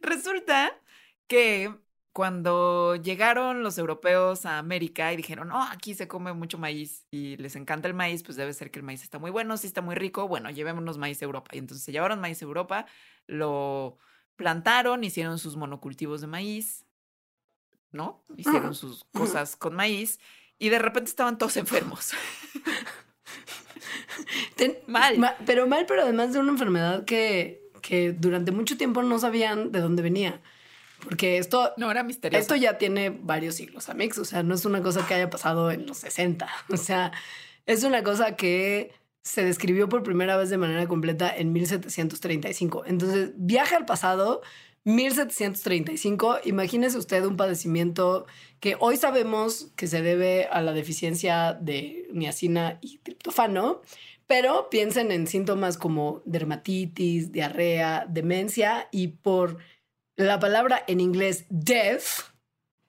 Speaker 1: Resulta que cuando llegaron los europeos a América y dijeron, oh, aquí se come mucho maíz y les encanta el maíz, pues debe ser que el maíz está muy bueno, si está muy rico, bueno, llevémonos maíz a Europa. Y entonces se llevaron maíz a Europa, lo plantaron, hicieron sus monocultivos de maíz, ¿no? Hicieron sus cosas con maíz y de repente estaban todos enfermos.
Speaker 2: mal. Pero mal, pero además de una enfermedad que, que durante mucho tiempo no sabían de dónde venía. Porque esto.
Speaker 1: No era misterioso.
Speaker 2: Esto ya tiene varios siglos, Amix. O sea, no es una cosa que haya pasado en los 60. O sea, es una cosa que se describió por primera vez de manera completa en 1735. Entonces, viaja al pasado, 1735. Imagínese usted un padecimiento que hoy sabemos que se debe a la deficiencia de niacina y triptofano, pero piensen en síntomas como dermatitis, diarrea, demencia y por la palabra en inglés death,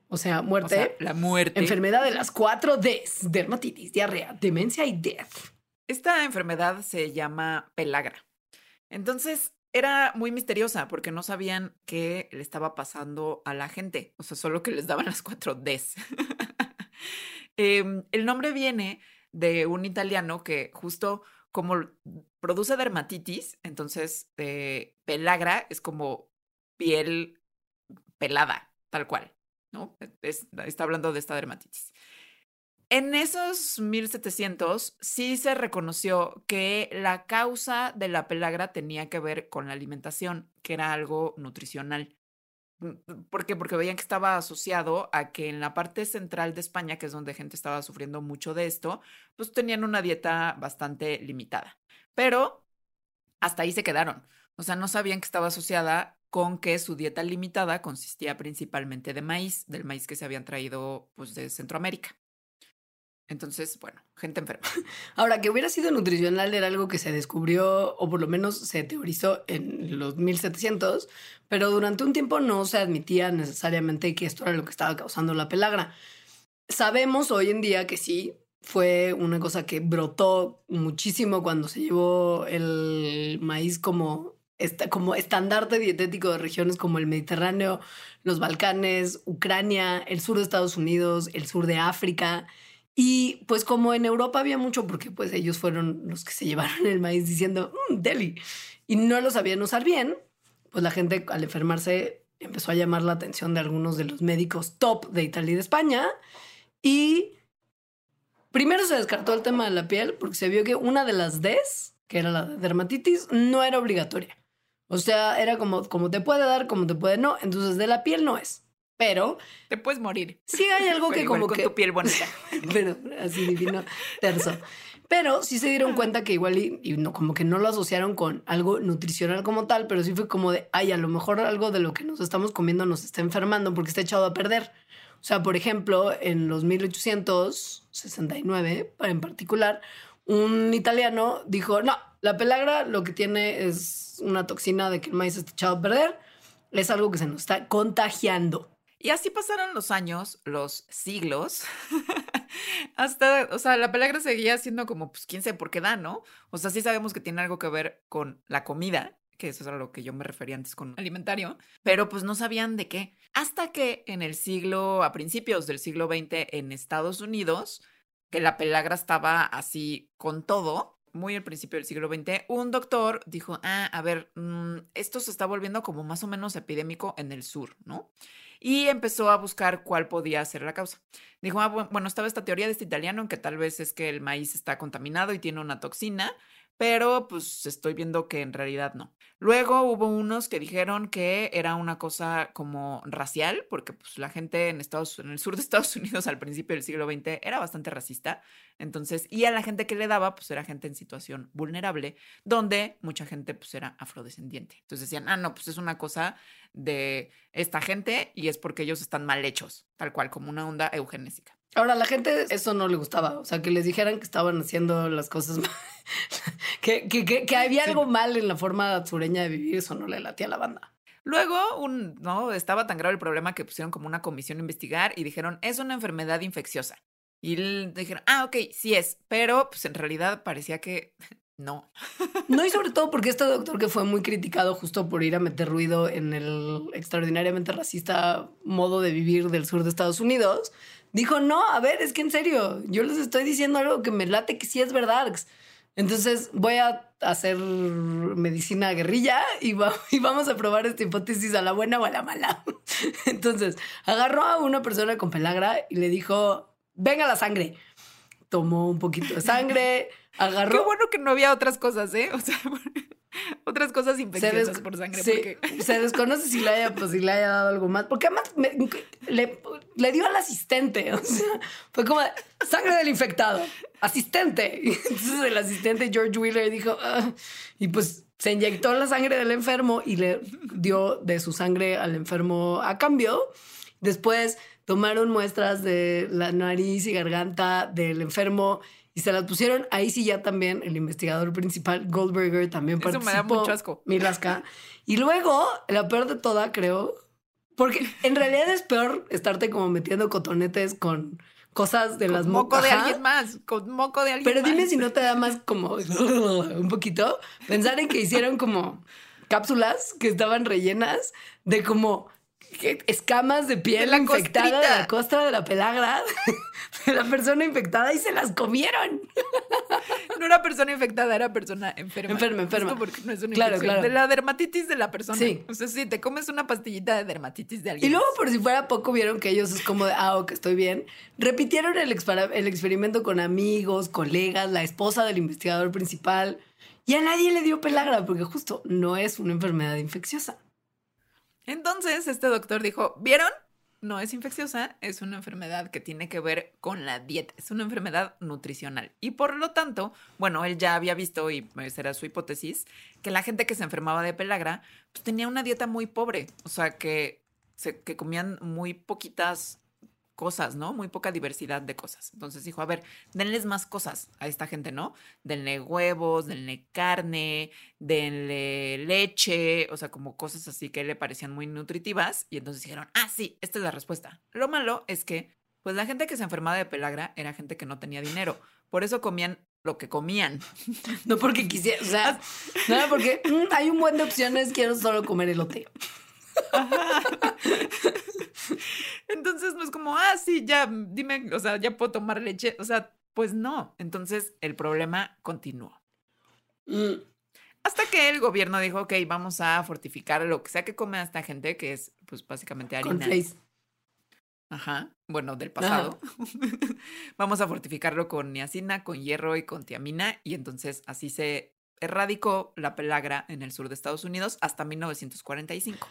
Speaker 2: o sea, muerte.
Speaker 1: la muerte.
Speaker 2: Enfermedad de las cuatro Ds: dermatitis, diarrea, demencia y death.
Speaker 1: Esta enfermedad se llama pelagra. Entonces, era muy misteriosa porque no sabían qué le estaba pasando a la gente. O sea, solo que les daban las cuatro Ds. Em, el nombre viene de un italiano que justo como produce dermatitis, entonces eh, pelagra es como piel pelada, tal cual, ¿no? está hablando de esta dermatitis. En esos 1700 sí se reconoció que la causa de la pelagra tenía que ver con la alimentación, que era algo nutricional. Mm, ¿Por qué? Porque veían que estaba asociado a que en la parte central de España, que es donde gente estaba sufriendo mucho de esto, pues tenían una dieta bastante limitada. Pero hasta ahí se quedaron. O sea, no sabían que estaba asociada con que su dieta limitada consistía principalmente de maíz, del maíz que se habían traído pues, de Centroamérica. Entonces, bueno, gente enferma.
Speaker 2: Ahora, que hubiera sido nutricional era algo que se descubrió, o por lo menos se teorizó en los 1700, pero durante un tiempo no se admitía necesariamente que esto era lo que estaba causando la pelagra. Sabemos hoy en día que sí, fue una cosa que brotó muchísimo cuando se llevó el maíz como como estandarte dietético de regiones como el Mediterráneo, los Balcanes, Ucrania, el sur de Estados Unidos, el sur de África. Y pues como en Europa había mucho, porque pues ellos fueron los que se llevaron el maíz diciendo, mmm, deli, y no lo sabían usar bien, pues la gente al enfermarse empezó a llamar la atención de algunos de los médicos top de Italia y de España. Y primero se descartó el tema de la piel porque se vio que una de las Ds, que era la dermatitis, no era obligatoria. O sea, era como, como te puede dar, como te puede no. Entonces, de la piel no es. Pero.
Speaker 1: Te puedes morir.
Speaker 2: Sí hay algo que como
Speaker 1: con
Speaker 2: que.
Speaker 1: tu piel bonita.
Speaker 2: pero así divino, terso. Pero sí se dieron cuenta que igual y, no, como que no lo asociaron con algo nutricional como tal, pero sí fue como de, ay, a lo mejor algo de lo que nos estamos comiendo nos está enfermando porque está echado a perder. O sea, por ejemplo, en los 1869, en particular, un italiano dijo, no, la pelagra lo que tiene es una toxina de que el maíz está echado a perder. Es algo que se nos está contagiando.
Speaker 1: Y así pasaron los años, los siglos, Hasta, o sea, la pelagra seguía siendo como, pues, quién sabe por qué da, ¿no? O sea, sí sabemos que tiene algo que ver con la comida, que eso es a lo que yo me refería antes con alimentario, pero pues no sabían de qué. Hasta que en el siglo, a principios del siglo XX en Estados Unidos, que la pelagra estaba así con todo, muy al principio del siglo XX, un doctor dijo, ah, a ver, mm, esto se está volviendo como más o menos epidémico en el sur, ¿no? Y empezó a buscar cuál podía ser la causa. Dijo, ah, bueno, estaba esta teoría de este italiano en que tal vez es que el maíz está contaminado y tiene una toxina, pero pues estoy viendo que en realidad no. Luego hubo unos que dijeron que era una cosa como racial, porque pues la gente en Estados en el sur de Estados Unidos al principio del siglo XX era bastante racista, entonces y a la gente que le daba pues era gente en situación vulnerable, donde mucha gente pues era afrodescendiente. Entonces decían, "Ah, no, pues es una cosa de esta gente y es porque ellos están mal hechos", tal cual como una onda eugenésica.
Speaker 2: Ahora, a la gente eso no le gustaba. O sea, que les dijeran que estaban haciendo las cosas mal. que, que, que, que, había algo mal en la forma sureña de vivir, eso no le latía a la banda.
Speaker 1: Luego, un, no, estaba tan grave el problema que pusieron como una comisión a investigar y dijeron, es una enfermedad infecciosa. Y dijeron, ah, ok, sí es, pero pues en realidad parecía que no.
Speaker 2: No, y sobre todo porque este doctor que fue muy criticado justo por ir a meter ruido en el extraordinariamente racista modo de vivir del sur de Estados Unidos, dijo, no, a ver, es que en serio, yo les estoy diciendo algo que me late que sí es verdad. Entonces voy a hacer medicina guerrilla y, va, y, vamos a probar esta hipótesis a la buena o a la mala. Entonces agarró a una persona con pelagra y le dijo, venga la sangre. Tomó un poquito de sangre, agarró...
Speaker 1: Qué bueno que no había otras cosas, ¿eh? O sea, otras cosas infecciosas por sangre.
Speaker 2: Sí, Se desconoce si le, haya, pues, si le haya dado algo más. Porque además le, le, dio al asistente. O sea, fue como sangre del infectado. Asistente. Y entonces el asistente George Wheeler dijo, ah", y pues se inyectó la sangre del enfermo y le dio de su sangre al enfermo a cambio. Después tomaron muestras de la nariz y garganta del enfermo y se las pusieron. Ahí sí ya también el investigador principal, Goldberger, también
Speaker 1: Eso
Speaker 2: participó.
Speaker 1: me da mucho asco.
Speaker 2: Mirasca. Y luego, la peor de toda, creo, porque en realidad es peor estarte como metiendo cotonetes con cosas de
Speaker 1: con
Speaker 2: las
Speaker 1: moco de alguien más, con moco de alguien
Speaker 2: Pero
Speaker 1: más.
Speaker 2: dime si no te da más como un poquito pensar en que hicieron como cápsulas que estaban rellenas de como escamas de piel de la infectada costrita. de la costra de la pelagra de la persona infectada y se las comieron.
Speaker 1: No era persona infectada, era persona enferma.
Speaker 2: Enferma, enferma.
Speaker 1: porque no es una claro, claro. De la dermatitis de la persona.
Speaker 2: Sí.
Speaker 1: O sea, sí, te comes una pastillita de dermatitis de alguien.
Speaker 2: Y luego, por si fuera poco, vieron que ellos es como de, ah, ok, estoy bien. Repitieron el, el experimento con amigos, colegas, la esposa del investigador principal. Y a nadie le dio pelagra porque justo no es una enfermedad infecciosa.
Speaker 1: Entonces, este doctor dijo, ¿vieron? No es infecciosa, es una enfermedad que tiene que ver con la dieta, es una enfermedad nutricional. Y por lo tanto, bueno, él ya había visto, y esa era su hipótesis, que la gente que se enfermaba de pelagra, pues tenía una dieta muy pobre, o sea, que, se, que comían muy poquitas cosas, ¿no? Muy poca diversidad de cosas. Entonces dijo, a ver, denles más cosas a esta gente, ¿no? Denle huevos, denle carne, denle leche, o sea, como cosas así que le parecían muy nutritivas. Y entonces dijeron, ah, sí, esta es la respuesta. Lo malo es que, pues la gente que se enfermaba de pelagra era gente que no tenía dinero. Por eso comían lo que comían.
Speaker 2: No porque quisiera, o sea, no, porque mmm, hay un buen de opciones, quiero solo comer elote.
Speaker 1: Ajá. Entonces no es como, ah, sí, ya, dime, o sea, ya puedo tomar leche. O sea, pues no. Entonces el problema continuó.
Speaker 2: Mm.
Speaker 1: Hasta que el gobierno dijo, ok, vamos a fortificar lo que sea que come a esta gente, que es, pues, básicamente harina. Ajá, bueno, del pasado. vamos a fortificarlo con niacina, con hierro y con tiamina. Y entonces así se erradicó la pelagra en el sur de Estados Unidos hasta 1945.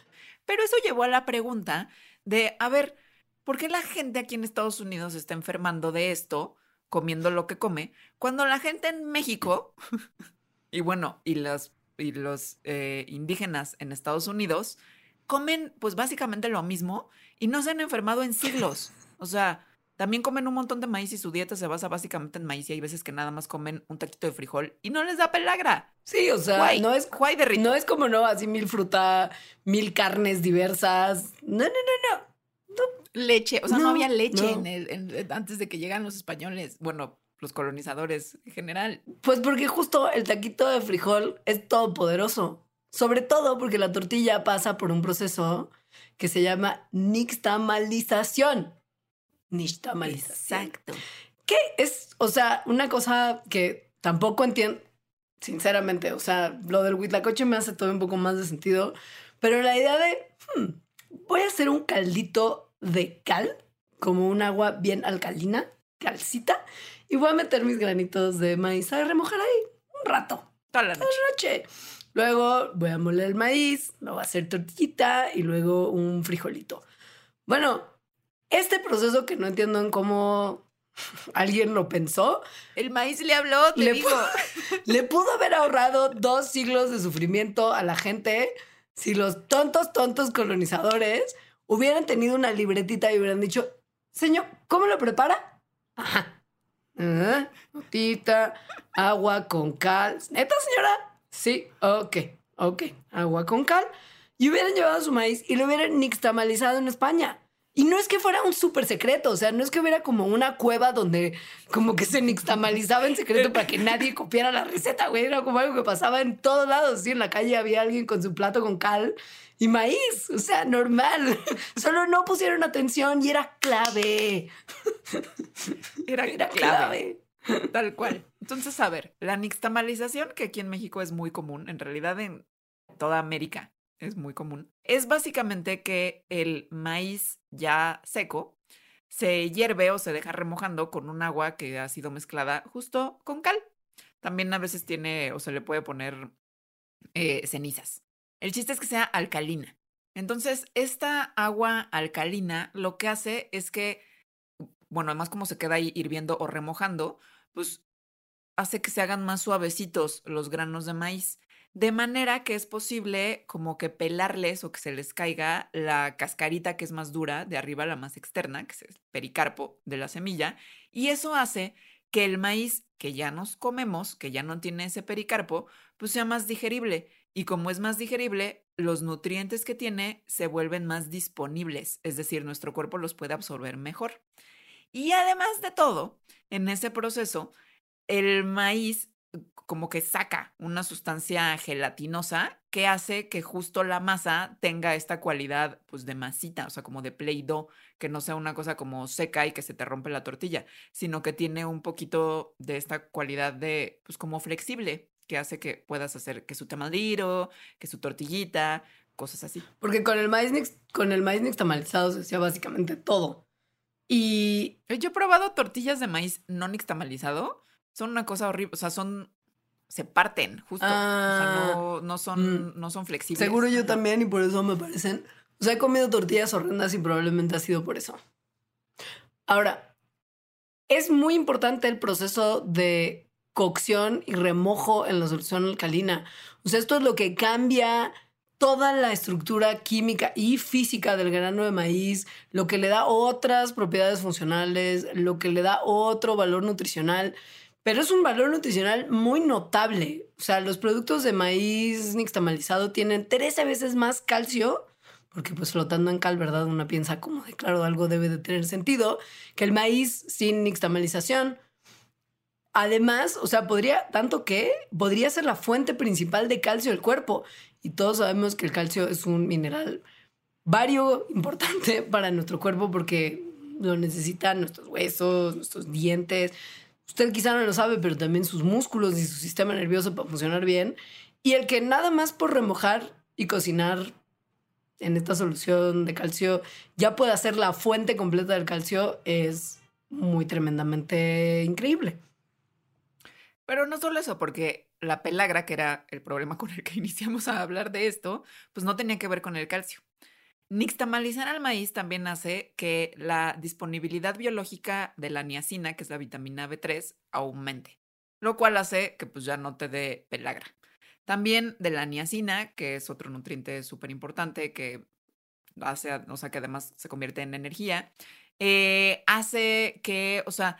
Speaker 1: Pero eso llevó a la pregunta de, a ver, ¿por qué la gente aquí en Estados Unidos está enfermando de esto, comiendo lo que come, cuando la gente en México, y bueno, y los, y los eh, indígenas en Estados Unidos, comen pues básicamente lo mismo y no se han enfermado en siglos? O sea, también comen un montón de maíz y su dieta se basa básicamente en maíz y hay veces que nada más comen un taquito de frijol y no les da pelagra.
Speaker 2: Sí, o sea, no es no es como no así mil fruta, mil carnes diversas. No, no, no, no.
Speaker 1: leche. O sea, no,
Speaker 2: No,
Speaker 1: había leche
Speaker 2: no.
Speaker 1: en el, en- antes de que llegan los españoles. Bueno, los colonizadores en general.
Speaker 2: Pues porque justo el taquito de frijol es todopoderoso. Sobre todo porque la tortilla pasa por un proceso que se llama nixtamalización. Nixtamalización.
Speaker 1: Exacto.
Speaker 2: Que es, o sea, una cosa que tampoco entiendo, sinceramente. O sea, lo del huitlacoche me hace todo un poco más de sentido. Pero la idea de, hmm, voy a hacer un caldito de cal, como un agua bien alcalina, calcita, y voy a meter mis granitos de maíz a remojar ahí un rato
Speaker 1: Toda la noche.
Speaker 2: noche. Luego voy a moler el maíz, me voy a hacer tortillita y luego un frijolito. Bueno, este proceso que no entiendo en cómo alguien lo pensó,
Speaker 1: El maíz le habló, te
Speaker 2: Le
Speaker 1: digo.
Speaker 2: le pudo haber ahorrado dos siglos de sufrimiento a la gente si los tontos, tontos colonizadores hubieran tenido una libretita y hubieran dicho, señor, ¿cómo lo prepara? Ajá. Ah, Notita, agua con cal. ¿Neta, señora? Sí, ok, ok. Agua con cal. Y hubieran llevado su maíz y lo hubieran nixtamalizado en España. Y no es que fuera un súper secreto, o sea, no es que hubiera como una cueva donde como que se nixtamalizaba en secreto para que nadie copiara la receta, güey. Era como algo que pasaba en todos lados. Sí, en la calle había alguien con su plato con cal y maíz, o sea, normal. Solo no pusieron atención y era clave.
Speaker 1: Era,
Speaker 2: Era
Speaker 1: clave.
Speaker 2: clave.
Speaker 1: Tal cual. Entonces, a ver, la nixtamalización, que aquí en México es muy común, en realidad en toda América es muy común, es básicamente que el maíz ya seco se hierve o se deja remojando con un agua que ha sido mezclada justo con cal. También a veces tiene o se le puede poner eh, cenizas. El chiste es que sea alcalina. Entonces, esta agua alcalina lo que hace es que bueno, además como se queda ahí hirviendo o remojando, pues hace que se hagan más suavecitos los granos de maíz. De manera que es posible como que pelarles o que se les caiga la cascarita que es más dura de arriba, la más externa, que es el pericarpo de la semilla. Y eso hace que el maíz que ya nos comemos, que ya no tiene ese pericarpo, pues sea más digerible. Y como es más digerible, los nutrientes que tiene se vuelven más disponibles, es decir, nuestro cuerpo los puede absorber mejor. Y además de todo, en ese proceso, el maíz como que saca una sustancia gelatinosa que hace que justo la masa tenga esta cualidad pues de masita, o sea, como de play-doh, que no sea una cosa como seca y que se te rompe la tortilla, sino que tiene un poquito de esta cualidad de pues como flexible, que hace que puedas hacer que su tamaliro, que su tortillita, cosas así.
Speaker 2: Porque con el maíz, con el maíz nixtamalizado se hacía básicamente todo. Y
Speaker 1: Yo he probado tortillas de maíz no nixtamalizado. Son una cosa horrible. O sea, son. Se parten, justo. o
Speaker 2: Ah,
Speaker 1: sea, no, no son, no son flexibles.
Speaker 2: seguro yo también y por eso me parecen... O sea, he comido tortillas horrendas y probablemente ha sido por eso. Ahora, es muy importante el proceso de cocción y remojo en la solución alcalina. O sea, esto es lo que cambia toda la estructura química y física del grano de maíz, lo que le da otras propiedades funcionales, lo que le da otro valor nutricional. Pero es un valor nutricional muy notable. O sea, los productos de maíz nixtamalizado tienen 13 veces más calcio, porque pues flotando en cal, ¿verdad? Una piensa como de, claro, algo debe de tener sentido, que el maíz sin nixtamalización. Además, o sea, podría, tanto que podría ser la fuente principal de calcio del cuerpo. Y todos sabemos que el calcio es un mineral vario importante para nuestro cuerpo porque lo necesitan nuestros huesos, nuestros dientes. Usted quizá no lo sabe, pero también sus músculos y su sistema nervioso para funcionar bien. Y el que nada más por remojar y cocinar en esta solución de calcio ya pueda ser la fuente completa del calcio es muy tremendamente increíble.
Speaker 1: Pero no solo eso, porque la pelagra, que era el problema con el que iniciamos a hablar de esto, pues no tenía que ver con el calcio. Nixtamalizar al maíz también hace que la disponibilidad biológica de la niacina, que es la vitamina B3, aumente, lo cual hace que pues ya no te dé pelagra. También de la niacina, que es otro nutriente súper importante que hace, o sea, que además se convierte en energía, eh, hace que, o sea,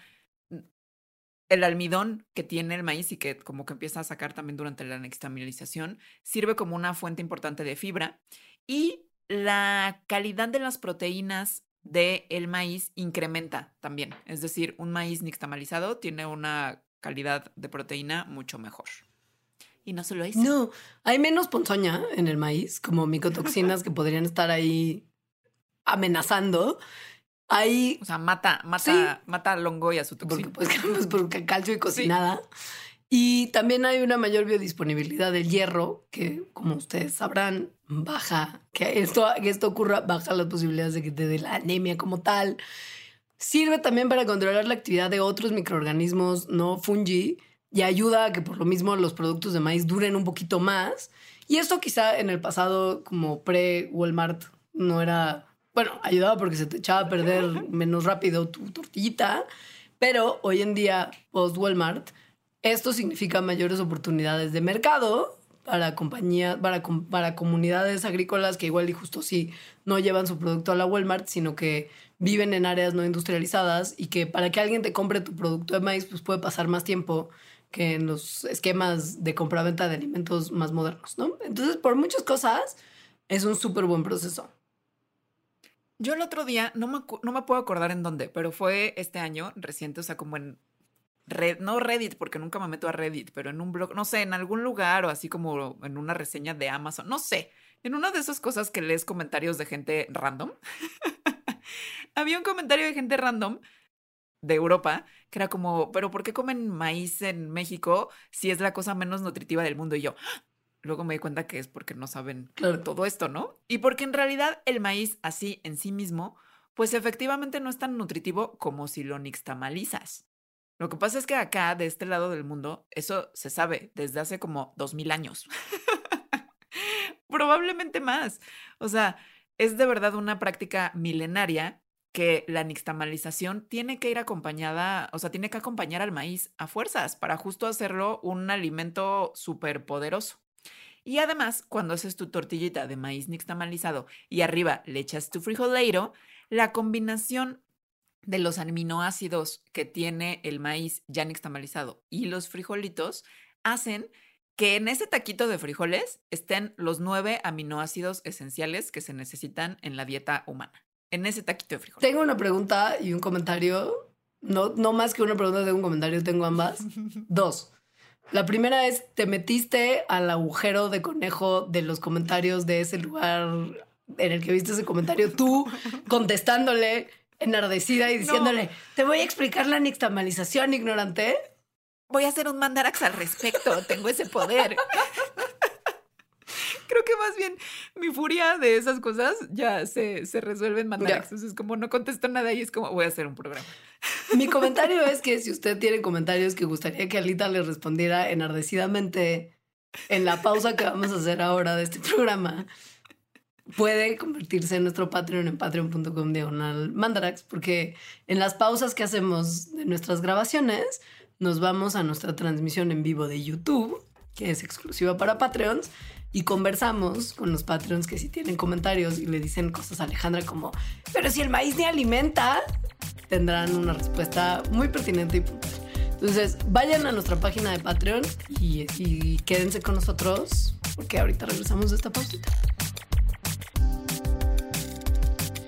Speaker 1: el almidón que tiene el maíz y que como que empieza a sacar también durante la nixtamalización, sirve como una fuente importante de fibra y la calidad de las proteínas del el maíz incrementa también. Es decir, un maíz nixtamalizado tiene una calidad de proteína mucho mejor. Y no solo eso.
Speaker 2: No, hay menos ponzoña en el maíz, como micotoxinas que podrían estar ahí amenazando. Hay.
Speaker 1: O sea, mata, mata, mata al hongo y a su
Speaker 2: toxina. Porque, pues, porque calcio y cocinada. Y también hay una mayor biodisponibilidad del hierro, que como ustedes sabrán, baja, que esto, que esto ocurra, baja las posibilidades de que te dé la anemia como tal. Sirve también para controlar la actividad de otros microorganismos no fungi y ayuda a que por lo mismo los productos de maíz duren un poquito más. Y esto quizá en el pasado, como pre-Walmart, no era, bueno, ayudaba porque se te echaba a perder menos rápido tu tortillita, pero hoy en día, post-Walmart, esto significa mayores oportunidades de mercado para compañías, para, para comunidades agrícolas que igual y justo sí no llevan su producto a la Walmart, sino que viven en áreas no industrializadas y que para que alguien te compre tu producto de maíz, pues puede pasar más tiempo que en los esquemas de compra-venta de alimentos más modernos, ¿no? Entonces, por muchas cosas, es un súper buen proceso.
Speaker 1: Yo el otro día, no me, no me puedo acordar en dónde, pero fue este año reciente, o sea, como en Red, no Reddit, porque nunca me meto a Reddit, pero en un blog, no sé, en algún lugar o así como en una reseña de Amazon, no sé, en una de esas cosas que lees comentarios de gente random. Había un comentario de gente random de Europa que era como, pero ¿por qué comen maíz en México si es la cosa menos nutritiva del mundo? Y yo, luego me di cuenta que es porque no saben todo esto, ¿no? Y porque en realidad el maíz así en sí mismo, pues efectivamente no es tan nutritivo como si lo nixtamalizas. Lo que pasa es que acá, de este lado del mundo, eso se sabe desde hace como dos mil años. Probablemente más. O sea, es de verdad una práctica milenaria que la nixtamalización tiene que ir acompañada, o sea, tiene que acompañar al maíz a fuerzas para justo hacerlo un alimento súper poderoso. Y además, cuando haces tu tortillita de maíz nixtamalizado y arriba le echas tu frijolero, la combinación de los aminoácidos que tiene el maíz ya nixtamalizado y los frijolitos hacen que en ese taquito de frijoles estén los nueve aminoácidos esenciales que se necesitan en la dieta humana. En ese taquito de frijoles.
Speaker 2: Tengo una pregunta y un comentario. No, no más que una pregunta, tengo un comentario, tengo ambas. Dos. La primera es, ¿te metiste al agujero de conejo de los comentarios de ese lugar en el que viste ese comentario tú contestándole enardecida y diciéndole, te voy a explicar la nixtamalización, ignorante.
Speaker 1: Voy a hacer un mandarax al respecto, tengo ese poder. Creo que más bien mi furia de esas cosas ya se, se resuelve en mandarax. Es como no contesto nada y es como voy a hacer un programa.
Speaker 2: Mi comentario es que si usted tiene comentarios que gustaría que Alita le respondiera enardecidamente en la pausa que vamos a hacer ahora de este programa, puede convertirse en nuestro Patreon en patreon.com diagonal mandarax, porque en las pausas que hacemos de nuestras grabaciones, nos vamos a nuestra transmisión en vivo de YouTube, que es exclusiva para Patreons, y conversamos con los Patreons que si tienen comentarios y le dicen cosas a Alejandra como, pero si el maíz ni alimenta, tendrán una respuesta muy pertinente y puntual. Entonces, vayan a nuestra página de Patreon y, y quédense con nosotros, porque ahorita regresamos de esta pausita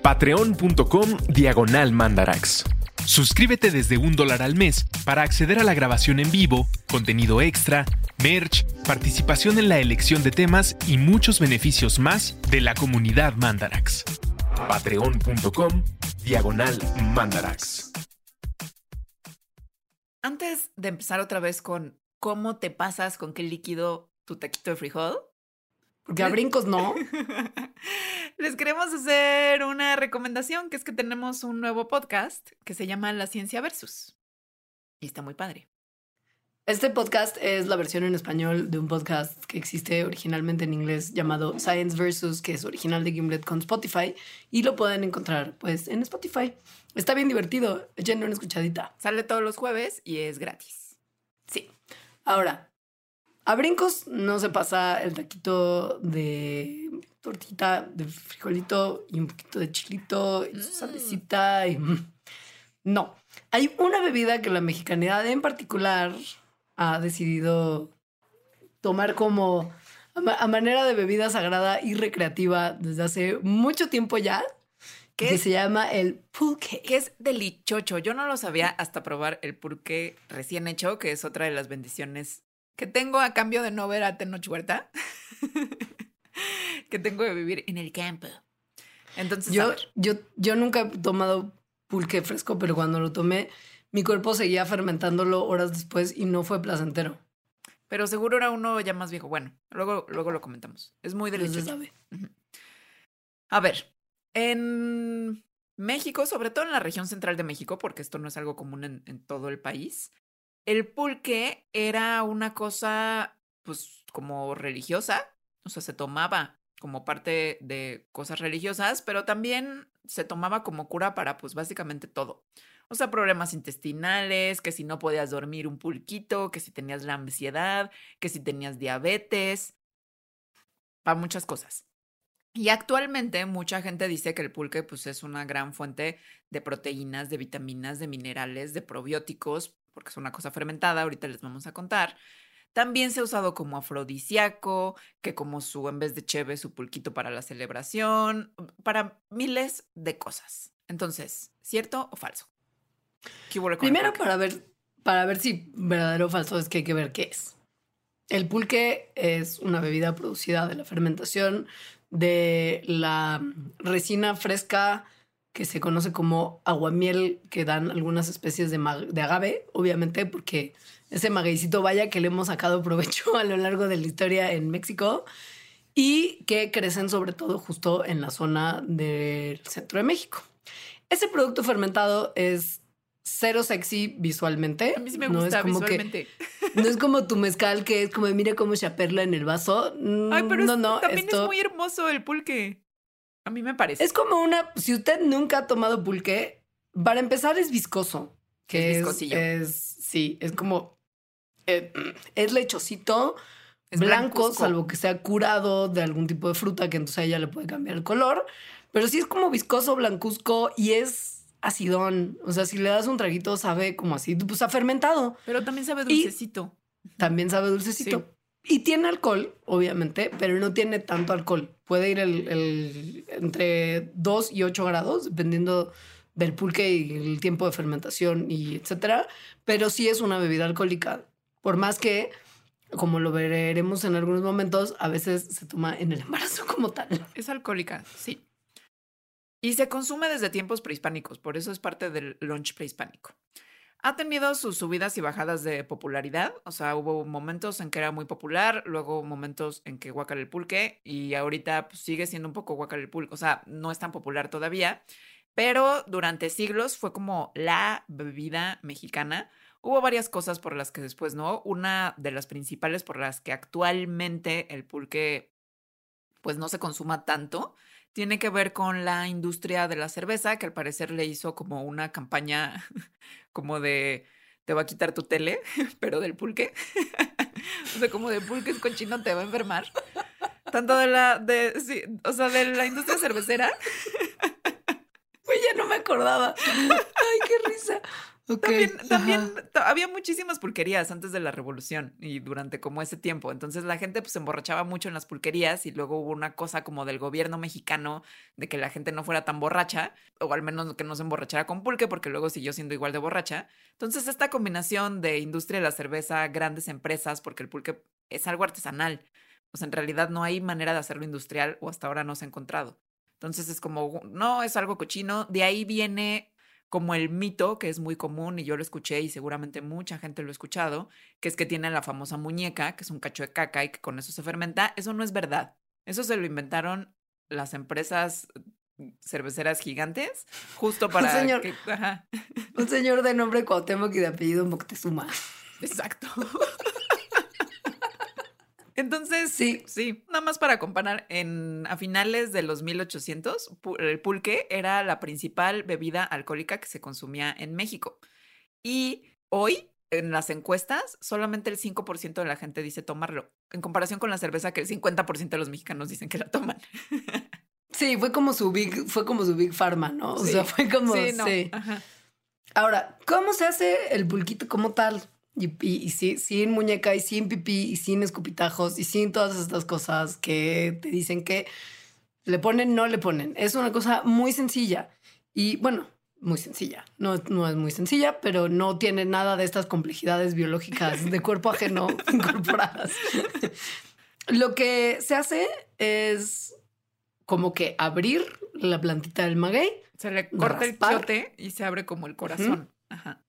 Speaker 3: patreon.com diagonal mandarax. Suscríbete desde un dólar al mes para acceder a la grabación en vivo, contenido extra, merch, participación en la elección de temas y muchos beneficios más de la comunidad Mandarax. Patreon.com Diagonal Mandarax.
Speaker 1: Antes de empezar otra vez con cómo te pasas con qué líquido tu taquito de frijol,
Speaker 2: porque a brincos no.
Speaker 1: Les queremos hacer una recomendación, que es que tenemos un nuevo podcast que se llama La Ciencia Versus. Y está muy padre.
Speaker 2: Este podcast es la versión en español de un podcast que existe originalmente en inglés llamado Science Versus, que es original de Gimlet con Spotify y lo pueden encontrar pues en Spotify. Está bien divertido, echenle una escuchadita.
Speaker 1: Sale todos los jueves y es gratis.
Speaker 2: Sí. Ahora, a brincos no se pasa el taquito de tortita de frijolito y un poquito de chilito y su mm. salecita y... Mm, no, hay una bebida que la mexicanidad en particular ha decidido tomar como a manera de bebida sagrada y recreativa desde hace mucho tiempo ya.
Speaker 1: ¿Qué
Speaker 2: que
Speaker 1: es?
Speaker 2: se llama el pulque.
Speaker 1: Que es delichocho. Yo no lo sabía hasta probar el pulque recién hecho, que es otra de las bendiciones que tengo a cambio de no ver a Tenoch Huerta. que tengo de vivir en el campo. Entonces,
Speaker 2: Yo, yo, yo nunca he tomado pulque fresco, pero cuando lo tomé, mi cuerpo seguía fermentándolo horas después y no fue placentero.
Speaker 1: pero seguro era uno ya más viejo. Bueno, luego, luego lo comentamos. Es muy delicioso.
Speaker 2: sabe.
Speaker 1: A ver, en México, sobre todo en la región central de México, porque esto no es algo común en, en todo el país, el pulque era una cosa, pues, como religiosa, o sea, se tomaba como parte de cosas religiosas, pero también se tomaba como cura para, pues, básicamente todo. O sea, problemas intestinales, que si no podías dormir un pulquito, que si tenías la ansiedad, que si tenías diabetes, para muchas cosas. Y actualmente mucha gente dice que el pulque pues, es una gran fuente de proteínas, de vitaminas, de minerales, de probióticos, porque es una cosa fermentada, ahorita les vamos a contar. También se ha usado como afrodisíaco, que como su, en vez de cheve, su pulquito para la celebración, para miles de cosas. Entonces, ¿cierto o falso? ¿Qué hubo con el
Speaker 2: Primero para ver, para ver si verdadero o falso es que hay que ver qué es. El pulque es una bebida producida de la fermentación de la resina fresca que se conoce como aguamiel que dan algunas especies de, de agave, obviamente porque ese magueycito vaya que le hemos sacado provecho a lo largo de la historia en México y que crecen sobre todo justo en la zona del centro de México. Ese producto fermentado es cero sexy visualmente.
Speaker 1: A mí sí me
Speaker 2: No es
Speaker 1: gusta
Speaker 2: como que-
Speaker 1: visualmente.
Speaker 2: no es como tu mezcal que es como mira cómo se aperla en el vaso.
Speaker 1: Ay, pero
Speaker 2: no,
Speaker 1: es-
Speaker 2: no,
Speaker 1: también
Speaker 2: esto
Speaker 1: es muy hermoso el pulque. A mí me parece.
Speaker 2: es como una. Si usted nunca ha tomado pulque, para empezar es viscoso. Que
Speaker 1: Es viscosillo.
Speaker 2: es- sí, es como eh, es lechosito.
Speaker 1: Es
Speaker 2: blanco,
Speaker 1: blancuzco.
Speaker 2: salvo que sea curado de algún tipo de fruta, que entonces a ella le puede cambiar el color. Pero sí es como viscoso, blancuzco y es acidón. O sea, si le das un traguito, sabe como así, pues ha fermentado.
Speaker 1: Pero también sabe
Speaker 2: Y-
Speaker 1: dulcecito.
Speaker 2: También sabe dulcecito. Y tiene alcohol, obviamente, pero no tiene tanto alcohol. Puede ir entre 2 y 8 grados, dependiendo del pulque y el tiempo de fermentación y etcétera. Pero sí es una bebida alcohólica. Por más que, como lo veremos en algunos momentos, a veces se toma en el embarazo como tal.
Speaker 1: Es alcohólica, sí. Y se consume desde tiempos prehispánicos, por eso es parte del lunch prehispánico. Ha tenido sus subidas y bajadas de popularidad, o sea, hubo momentos en que era muy popular, luego momentos en que guacala el pulque y ahorita pues, sigue siendo un poco guacala el pulque, o sea, no es tan popular todavía, pero durante siglos fue como la bebida mexicana. Hubo varias cosas por las que después no, una de las principales por las que actualmente el pulque pues no se consuma tanto, tiene que ver con la industria de la cerveza, que al parecer le hizo como una campaña como de te va a quitar tu tele, pero del pulque. o sea, como de pulque es cochino, te va a enfermar. Tanto de la, de, sí, o sea, de la industria cervecera.
Speaker 2: Pues ya no me acordaba. Ay, qué risa.
Speaker 1: También, también ta- había muchísimas pulquerías antes de la revolución y durante como ese tiempo. Entonces la gente pues se emborrachaba mucho en las pulquerías y luego hubo una cosa como del gobierno mexicano de que la gente no fuera tan borracha o al menos que no se emborrachara con pulque porque luego siguió siendo igual de borracha. Entonces esta combinación de industria de la cerveza, grandes empresas, porque el pulque es algo artesanal. Sea, en realidad no hay manera de hacerlo industrial o hasta ahora no se ha encontrado. Entonces es como, no, es algo cochino. De ahí viene como el mito que es muy común y yo lo escuché y seguramente mucha gente lo ha escuchado, que es que tiene la famosa muñeca, que es un cacho de caca y que con eso se fermenta. Eso no es verdad. Eso se lo inventaron las empresas cerveceras gigantes justo para
Speaker 2: señor.
Speaker 1: que... Ajá,
Speaker 2: Un señor de nombre Cuauhtémoc y de apellido Moctezuma.
Speaker 1: exacto. Entonces,
Speaker 2: Sí.
Speaker 1: sí, nada más para comparar, en, a finales de los 1800, pu- el pulque era la principal bebida alcohólica que se consumía en México. Y hoy, en las encuestas, solamente el 5% de la gente dice tomarlo, en comparación con la cerveza que el 50% de los mexicanos dicen que la toman.
Speaker 2: Sí, fue como su big, fue como su big pharma, ¿no? O
Speaker 1: Sí.
Speaker 2: sea, fue como
Speaker 1: sí, no.
Speaker 2: sí.
Speaker 1: ajá.
Speaker 2: Ahora, ¿cómo se hace el pulquito como tal? Y, y- y sí- sin muñeca y sin pipí y sin escupitajos y sin todas estas cosas que te dicen que Le ponen, no le ponen. Es una cosa muy sencilla. Y bueno, muy sencilla. No, no es muy sencilla, pero no tiene nada de estas complejidades biológicas de cuerpo ajeno incorporadas. Lo que se hace es como que abrir la plantita del maguey.
Speaker 1: Se le corta el quiote y se abre como el corazón. Ajá.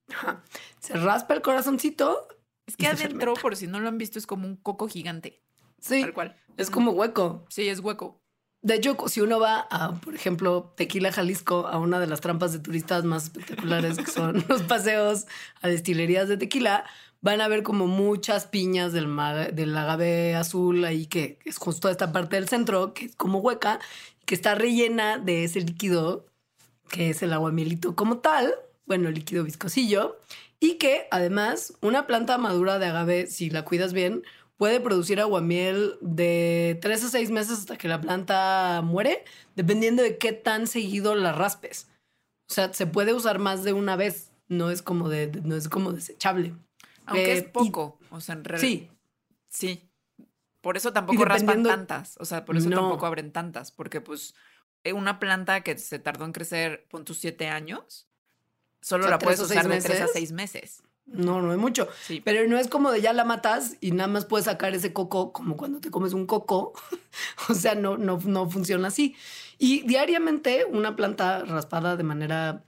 Speaker 2: Se raspa el corazoncito.
Speaker 1: Es que adentro, por si no lo han visto, es como un coco gigante.
Speaker 2: Sí,
Speaker 1: Tal cual.
Speaker 2: es como hueco.
Speaker 1: Sí, es hueco.
Speaker 2: De hecho, si uno va a, por ejemplo, Tequila, Jalisco, a una de las trampas de turistas más espectaculares que son los paseos a destilerías de tequila, van a ver como muchas piñas del, ma- del agave azul ahí, que es justo esta parte del centro, que es como hueca, que está rellena de ese líquido que es el aguamielito como tal, bueno, líquido viscosillo, y que además una planta madura de agave, si la cuidas bien, puede producir aguamiel de 3 a 6 meses hasta que la planta muere, dependiendo de qué tan seguido la raspes. O sea, se puede usar más de una vez, no es como, de, no es como desechable.
Speaker 1: Aunque
Speaker 2: Eh,
Speaker 1: es
Speaker 2: y-
Speaker 1: poco. O sea, en realidad.
Speaker 2: Sí,
Speaker 1: Sí. Por eso tampoco raspan tantas. O sea, por eso
Speaker 2: No.
Speaker 1: tampoco abren tantas. Porque, pues, eh, una planta que se tardó en crecer, pon tus siete años, solo
Speaker 2: O sea,
Speaker 1: la puedes usar de tres a seis meses.
Speaker 2: no, no hay mucho.
Speaker 1: Sí.
Speaker 2: Pero no es como de ya la matas y nada más puedes sacar ese coco como cuando te comes un coco. o sea, no, no, no funciona así. Y diariamente una planta raspada de manera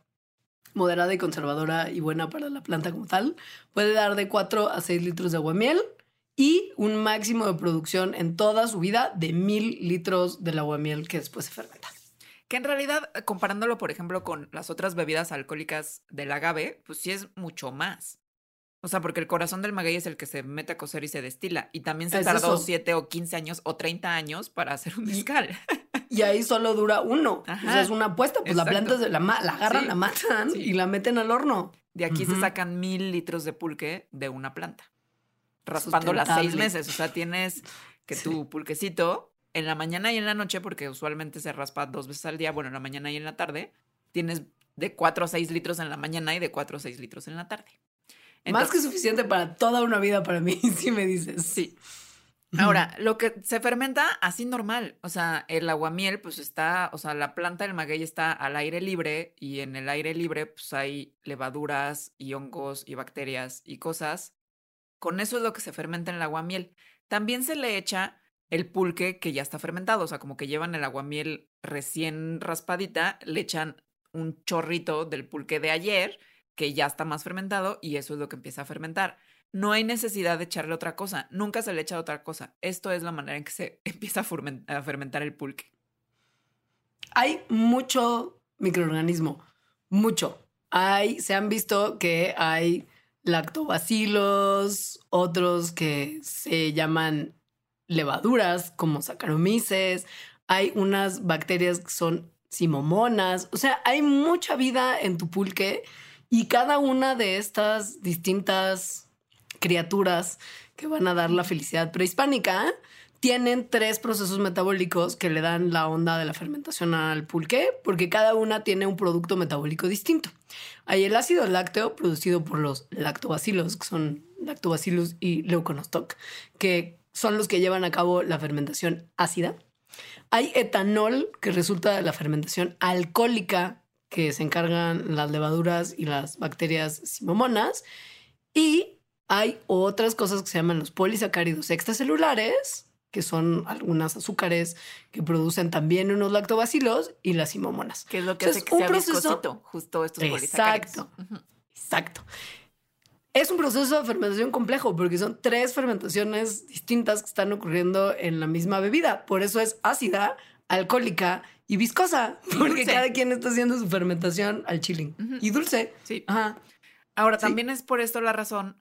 Speaker 2: moderada y conservadora y buena para la planta como tal puede dar de 4 a 6 litros de aguamiel y un máximo de producción en toda su vida de mil litros del aguamiel que después se fermenta.
Speaker 1: Que en realidad, eh, comparándolo, por ejemplo, con las otras bebidas alcohólicas del agave, pues sí es mucho más. O sea, porque el corazón del maguey es el que se mete a cocer y se destila. Y también se
Speaker 2: Es
Speaker 1: tardó
Speaker 2: eso.
Speaker 1: 7 o 15 años o 30 años para hacer un mezcal.
Speaker 2: Y ahí solo dura uno.
Speaker 1: Ajá.
Speaker 2: O sea, es una apuesta. Pues la planta se la, la agarran,
Speaker 1: Sí.
Speaker 2: la matan
Speaker 1: Sí.
Speaker 2: y la meten al horno.
Speaker 1: De aquí se sacan mil litros de pulque de una planta. Raspándola seis meses. O sea, tienes que
Speaker 2: Sí.
Speaker 1: tu pulquecito en la mañana y en la noche, porque usualmente se raspa dos veces al día, bueno, en la mañana y en la tarde, tienes de 4 a 6 litros en la mañana y de 4 a 6 litros en la tarde.
Speaker 2: Más que suficiente para toda una vida para mí, si me dices.
Speaker 1: Sí. Ahora, lo que se fermenta así normal, o sea, el aguamiel pues está, o sea, la planta del maguey está al aire libre y en el aire libre pues hay levaduras y hongos y bacterias y cosas. Con eso es lo que se fermenta en el aguamiel. También se le echa el pulque que ya está fermentado, o sea, como que llevan el aguamiel recién raspadita, le echan un chorrito del pulque de ayer que ya está más fermentado y eso es lo que empieza a fermentar. No hay necesidad de echarle otra cosa. Nunca se le echa otra cosa. Esto es la manera en que se empieza a, fermentar el pulque.
Speaker 2: Hay mucho microorganismo, mucho. Hay, se han visto que hay lactobacilos, otros que se llaman levaduras, como Saccharomyces. Hay unas bacterias que son simomonas. O sea, hay mucha vida en tu pulque y cada una de estas distintas criaturas que van a dar la felicidad prehispánica tienen tres procesos metabólicos que le dan la onda de la fermentación al pulque, porque cada una tiene un producto metabólico distinto. Hay el ácido lácteo producido por los lactobacilos, que son lactobacillus y leuconostoc, que son los que llevan a cabo la fermentación ácida. Hay etanol, que resulta de la fermentación alcohólica, que se encargan las levaduras y las bacterias simomonas. Y hay otras cosas que se llaman los polisacáridos extracelulares, que son algunas azúcares que producen también unos lactobacilos y las simomonas.
Speaker 1: Que es lo que
Speaker 2: Entonces,
Speaker 1: hace que
Speaker 2: un
Speaker 1: sea
Speaker 2: proceso-
Speaker 1: justo estos polisacáridos.
Speaker 2: Exacto. Exacto. Es un proceso de fermentación complejo porque son tres fermentaciones distintas que están ocurriendo en la misma bebida. Por eso es ácida, alcohólica y viscosa. Porque cada quien está haciendo su fermentación al chilling. Y dulce.
Speaker 1: Sí.
Speaker 2: Ajá.
Speaker 1: Ahora,
Speaker 2: Sí.
Speaker 1: también es por esto la razón,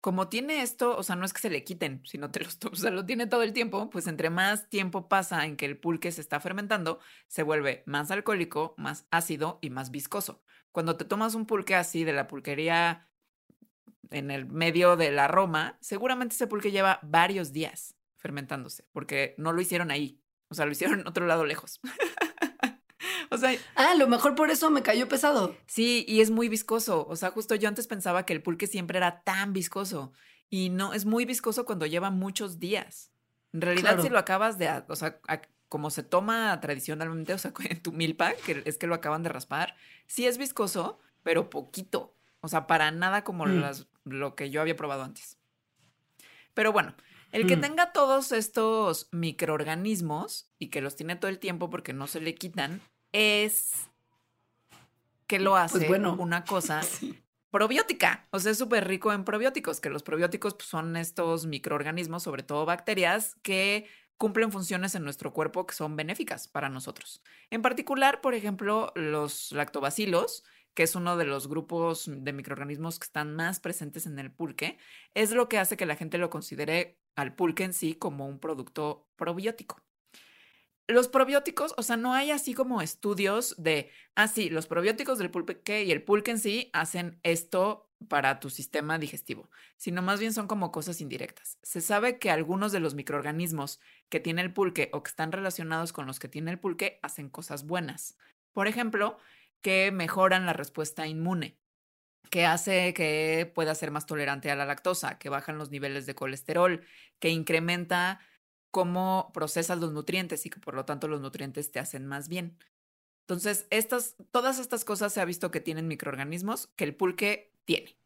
Speaker 1: como tiene esto, o sea, no es que se le quiten, sino te los, o sea, lo tiene todo el tiempo, pues entre más tiempo pasa en que el pulque se está fermentando, se vuelve más alcohólico, más ácido y más viscoso. Cuando te tomas un pulque así de la pulquería en el medio de la Roma, seguramente ese pulque lleva varios días fermentándose, porque no lo hicieron ahí, o sea, lo hicieron en otro lado lejos. o sea,
Speaker 2: Ah, a lo mejor por eso me cayó pesado.
Speaker 1: Sí, y es muy viscoso. O sea, justo yo antes pensaba que el pulque siempre era tan viscoso. Y no, es muy viscoso cuando lleva muchos días. En realidad,
Speaker 2: Claro.
Speaker 1: si lo acabas de, o sea, a- como se toma tradicionalmente, o sea, en tu milpa, que es que lo acaban de raspar, sí es viscoso, pero poquito. O sea, para nada como
Speaker 2: Mm.
Speaker 1: las, lo que yo había probado antes. Pero bueno, el que
Speaker 2: Mm.
Speaker 1: tenga todos estos microorganismos y que los tiene todo el tiempo porque no se le quitan, es que lo hace
Speaker 2: Pues bueno.
Speaker 1: una cosa
Speaker 2: Sí.
Speaker 1: probiótica. O sea, es súper rico en probióticos, que los probióticos pues, son estos microorganismos, sobre todo bacterias, que cumplen funciones en nuestro cuerpo que son benéficas para nosotros. En particular, por ejemplo, los lactobacilos, que es uno de los grupos de microorganismos que están más presentes en el pulque, es lo que hace que la gente lo considere al pulque en sí como un producto probiótico. Los probióticos, o sea, no hay así como estudios de, ah, sí, los probióticos del pulque y el pulque en sí hacen esto para tu sistema digestivo, sino más bien son como cosas indirectas. Se sabe que algunos de los microorganismos que tiene el pulque o que están relacionados con los que tiene el pulque hacen cosas buenas. Por ejemplo, que mejoran la respuesta inmune, que hace que pueda ser más tolerante a la lactosa, que bajan los niveles de colesterol, que incrementa cómo procesas los nutrientes y que por lo tanto los nutrientes te hacen más bien. Entonces, estas, todas estas cosas se ha visto que tienen microorganismos que el pulque tiene.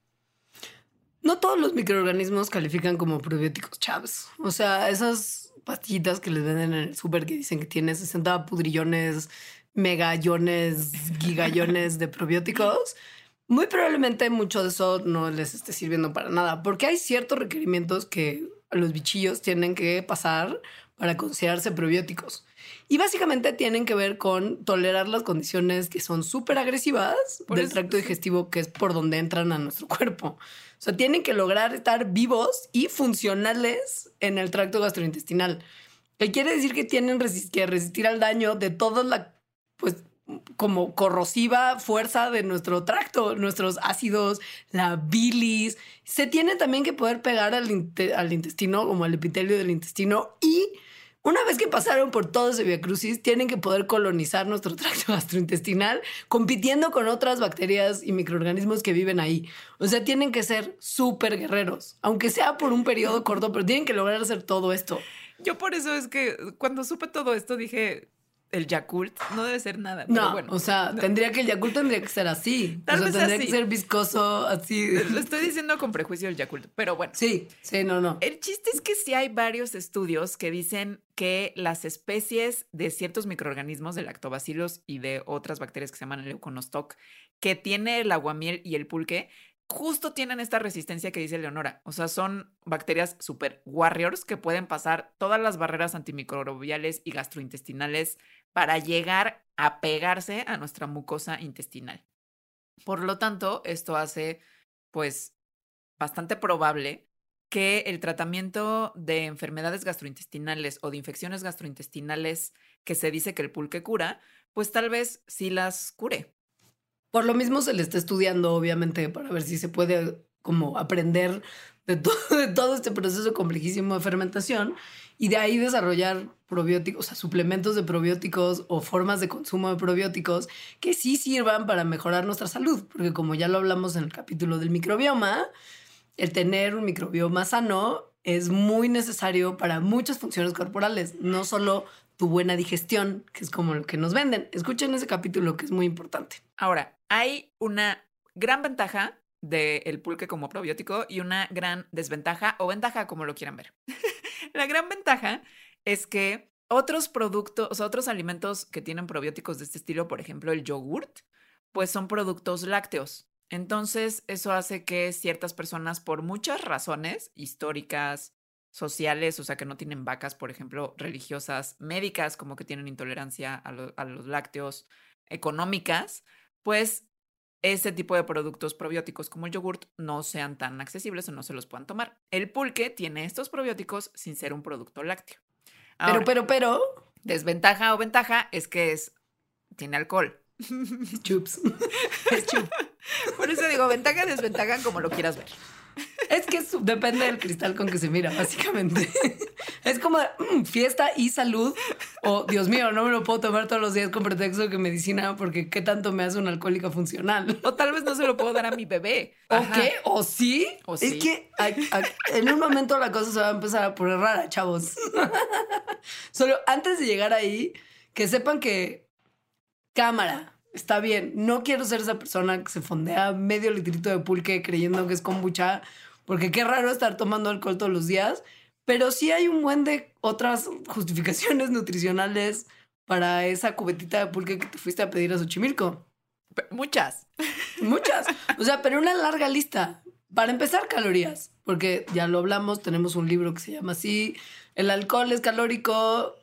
Speaker 2: No todos los microorganismos califican como probióticos, chavos. O sea, esas pastillitas que les venden en el súper que dicen que tiene 60 pudrillones, megallones, gigallones de probióticos, muy probablemente mucho de eso no les esté sirviendo para nada, porque hay ciertos requerimientos que los bichillos tienen que pasar para considerarse probióticos. Y básicamente tienen que ver con tolerar las condiciones que son súper agresivas
Speaker 1: Por
Speaker 2: del
Speaker 1: eso-
Speaker 2: tracto digestivo, que es por donde entran a nuestro cuerpo. O sea, tienen que lograr estar vivos y funcionales en el tracto gastrointestinal. Que quiere decir que tienen que resistir al daño de toda la, pues, como corrosiva fuerza de nuestro tracto, nuestros ácidos, la bilis. Se tiene también que poder pegar al, inte- al intestino, como al epitelio del intestino. Y una vez que pasaron por todo ese viacrucis, tienen que poder colonizar nuestro tracto gastrointestinal, compitiendo con otras bacterias y microorganismos que viven ahí. O sea, tienen que ser súper guerreros, aunque sea por un periodo corto, pero tienen que lograr hacer todo esto.
Speaker 1: Yo por eso es que cuando supe todo esto dije, el Yakult no debe ser nada. Pero
Speaker 2: No,
Speaker 1: bueno,
Speaker 2: o sea,
Speaker 1: no.
Speaker 2: tendría que el Yakult tendría que ser así.
Speaker 1: Tal
Speaker 2: o sea,
Speaker 1: vez
Speaker 2: tendría
Speaker 1: así.
Speaker 2: que ser viscoso, así.
Speaker 1: Lo estoy diciendo con prejuicio el Yakult, pero bueno.
Speaker 2: Sí, sí, no, no.
Speaker 1: El chiste es que sí hay varios estudios que dicen que las especies de ciertos microorganismos, de lactobacilos y de otras bacterias que se llaman leuconostoc, que tiene el aguamiel y el pulque, justo tienen esta resistencia que dice Leonora. O sea, son bacterias super warriors que pueden pasar todas las barreras antimicrobiales y gastrointestinales para llegar a pegarse a nuestra mucosa intestinal. Por lo tanto, esto hace, pues, bastante probable que el tratamiento de enfermedades gastrointestinales o de infecciones gastrointestinales que se dice que el pulque cura, pues tal vez sí las cure.
Speaker 2: Por lo mismo se le está estudiando, obviamente, para ver si se puede como aprender de todo, de todo este proceso complejísimo de fermentación y de ahí desarrollar probióticos, o sea, suplementos de probióticos o formas de consumo de probióticos que sí sirvan para mejorar nuestra salud, porque como ya lo hablamos en el capítulo del microbioma, el tener un microbioma sano es muy necesario para muchas funciones corporales, no solo tu buena digestión, que es como lo que nos venden. Escuchen ese capítulo que es muy importante.
Speaker 1: Ahora, hay una gran ventaja del pulque como probiótico y una gran desventaja o ventaja como lo quieran ver. La gran ventaja es que otros productos, otros alimentos que tienen probióticos de este estilo, por ejemplo, el yogurt, pues son productos lácteos. Entonces, eso hace que ciertas personas, por muchas razones históricas, sociales, o sea, que no tienen vacas, por ejemplo, religiosas, médicas, como que tienen intolerancia a, a los lácteos, económicas, pues ese tipo de productos probióticos como el yogurt no sean tan accesibles o no se los puedan tomar. El pulque tiene estos probióticos sin ser un producto lácteo. Ahora,
Speaker 2: pero, pero, pero,
Speaker 1: desventaja o ventaja es que es tiene alcohol.
Speaker 2: chups.
Speaker 1: Es chup. Por eso digo, ventaja, desventaja, como lo quieras ver.
Speaker 2: Es que depende del cristal con que se mira, básicamente. Es como mm, fiesta y salud. O, Dios mío, no me lo puedo tomar todos los días con pretexto de que medicina, porque ¿qué tanto me hace una alcohólica funcional?
Speaker 1: O tal vez no se lo puedo dar a mi bebé.
Speaker 2: ¿O
Speaker 1: Ajá.
Speaker 2: qué? ¿O sí?
Speaker 1: O
Speaker 2: es
Speaker 1: sí.
Speaker 2: que ay, ay, en un momento la cosa se va a empezar a poner rara, chavos. Solo antes de llegar ahí, que sepan que cámara, está bien. No quiero ser esa persona que se fondea medio litrito de pulque creyendo que es kombucha, porque qué raro estar tomando alcohol todos los días. Pero sí hay un buen de otras justificaciones nutricionales para esa cubetita de pulque que te fuiste a pedir a Xochimilco.
Speaker 1: Muchas.
Speaker 2: Muchas. O sea, pero una larga lista. Para empezar, calorías. Porque ya lo hablamos, tenemos un libro que se llama así. El alcohol es calórico.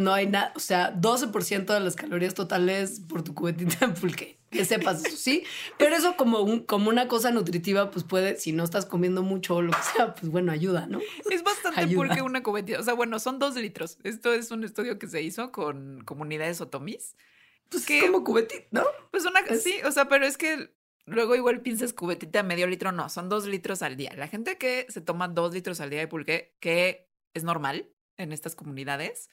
Speaker 2: No hay nada. O sea, 12% de las calorías totales por tu cubetita de pulque. Que sepas eso, sí. Pero eso como, un, como una cosa nutritiva, pues puede, si no estás comiendo mucho o lo que sea, pues bueno, ayuda, ¿no?
Speaker 1: Es bastante
Speaker 2: Ayuda.
Speaker 1: pulque una cubetita. O sea, bueno, son dos litros. Esto es un estudio que se hizo con comunidades otomís.
Speaker 2: Pues
Speaker 1: Que-
Speaker 2: es como cubetita, ¿no?
Speaker 1: Pues una,
Speaker 2: Es-
Speaker 1: sí, o sea, pero es que luego igual piensas cubetita medio litro, no, son dos litros al día. La gente que se toma dos litros al día de pulque, que es normal en estas comunidades,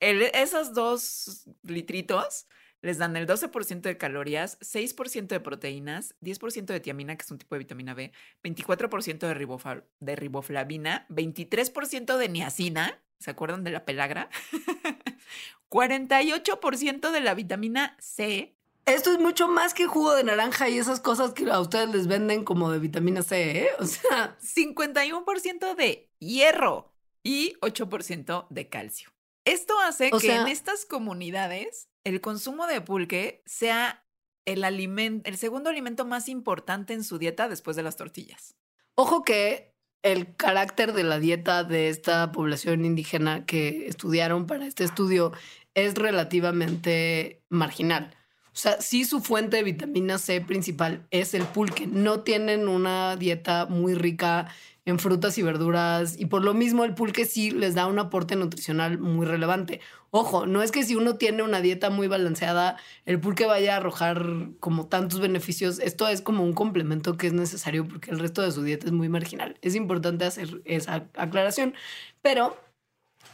Speaker 1: el- esos dos litritos les dan el 12% de calorías, 6% de proteínas, 10% de tiamina, que es un tipo de vitamina B, 24% de, ribofa- de riboflavina, 23% de niacina, ¿se acuerdan de la pelagra? 48% de la vitamina C,
Speaker 2: Esto es mucho más que jugo de naranja y esas cosas que a ustedes les venden como de vitamina C, ¿eh? O sea,
Speaker 1: 51% de hierro y 8% de calcio. Esto hace
Speaker 2: O
Speaker 1: que
Speaker 2: sea-
Speaker 1: en estas comunidades el consumo de pulque sea el, el segundo alimento más importante en su dieta después de las tortillas.
Speaker 2: Ojo que el carácter de la dieta de esta población indígena que estudiaron para este estudio es relativamente marginal. O sea, sí su fuente de vitamina C principal es el pulque. No tienen una dieta muy rica en frutas y verduras y por lo mismo el pulque sí les da un aporte nutricional muy relevante. Ojo, no es que si uno tiene una dieta muy balanceada, el pulque vaya a arrojar como tantos beneficios. Esto es como un complemento que es necesario porque el resto de su dieta es muy marginal. Es importante hacer esa aclaración, pero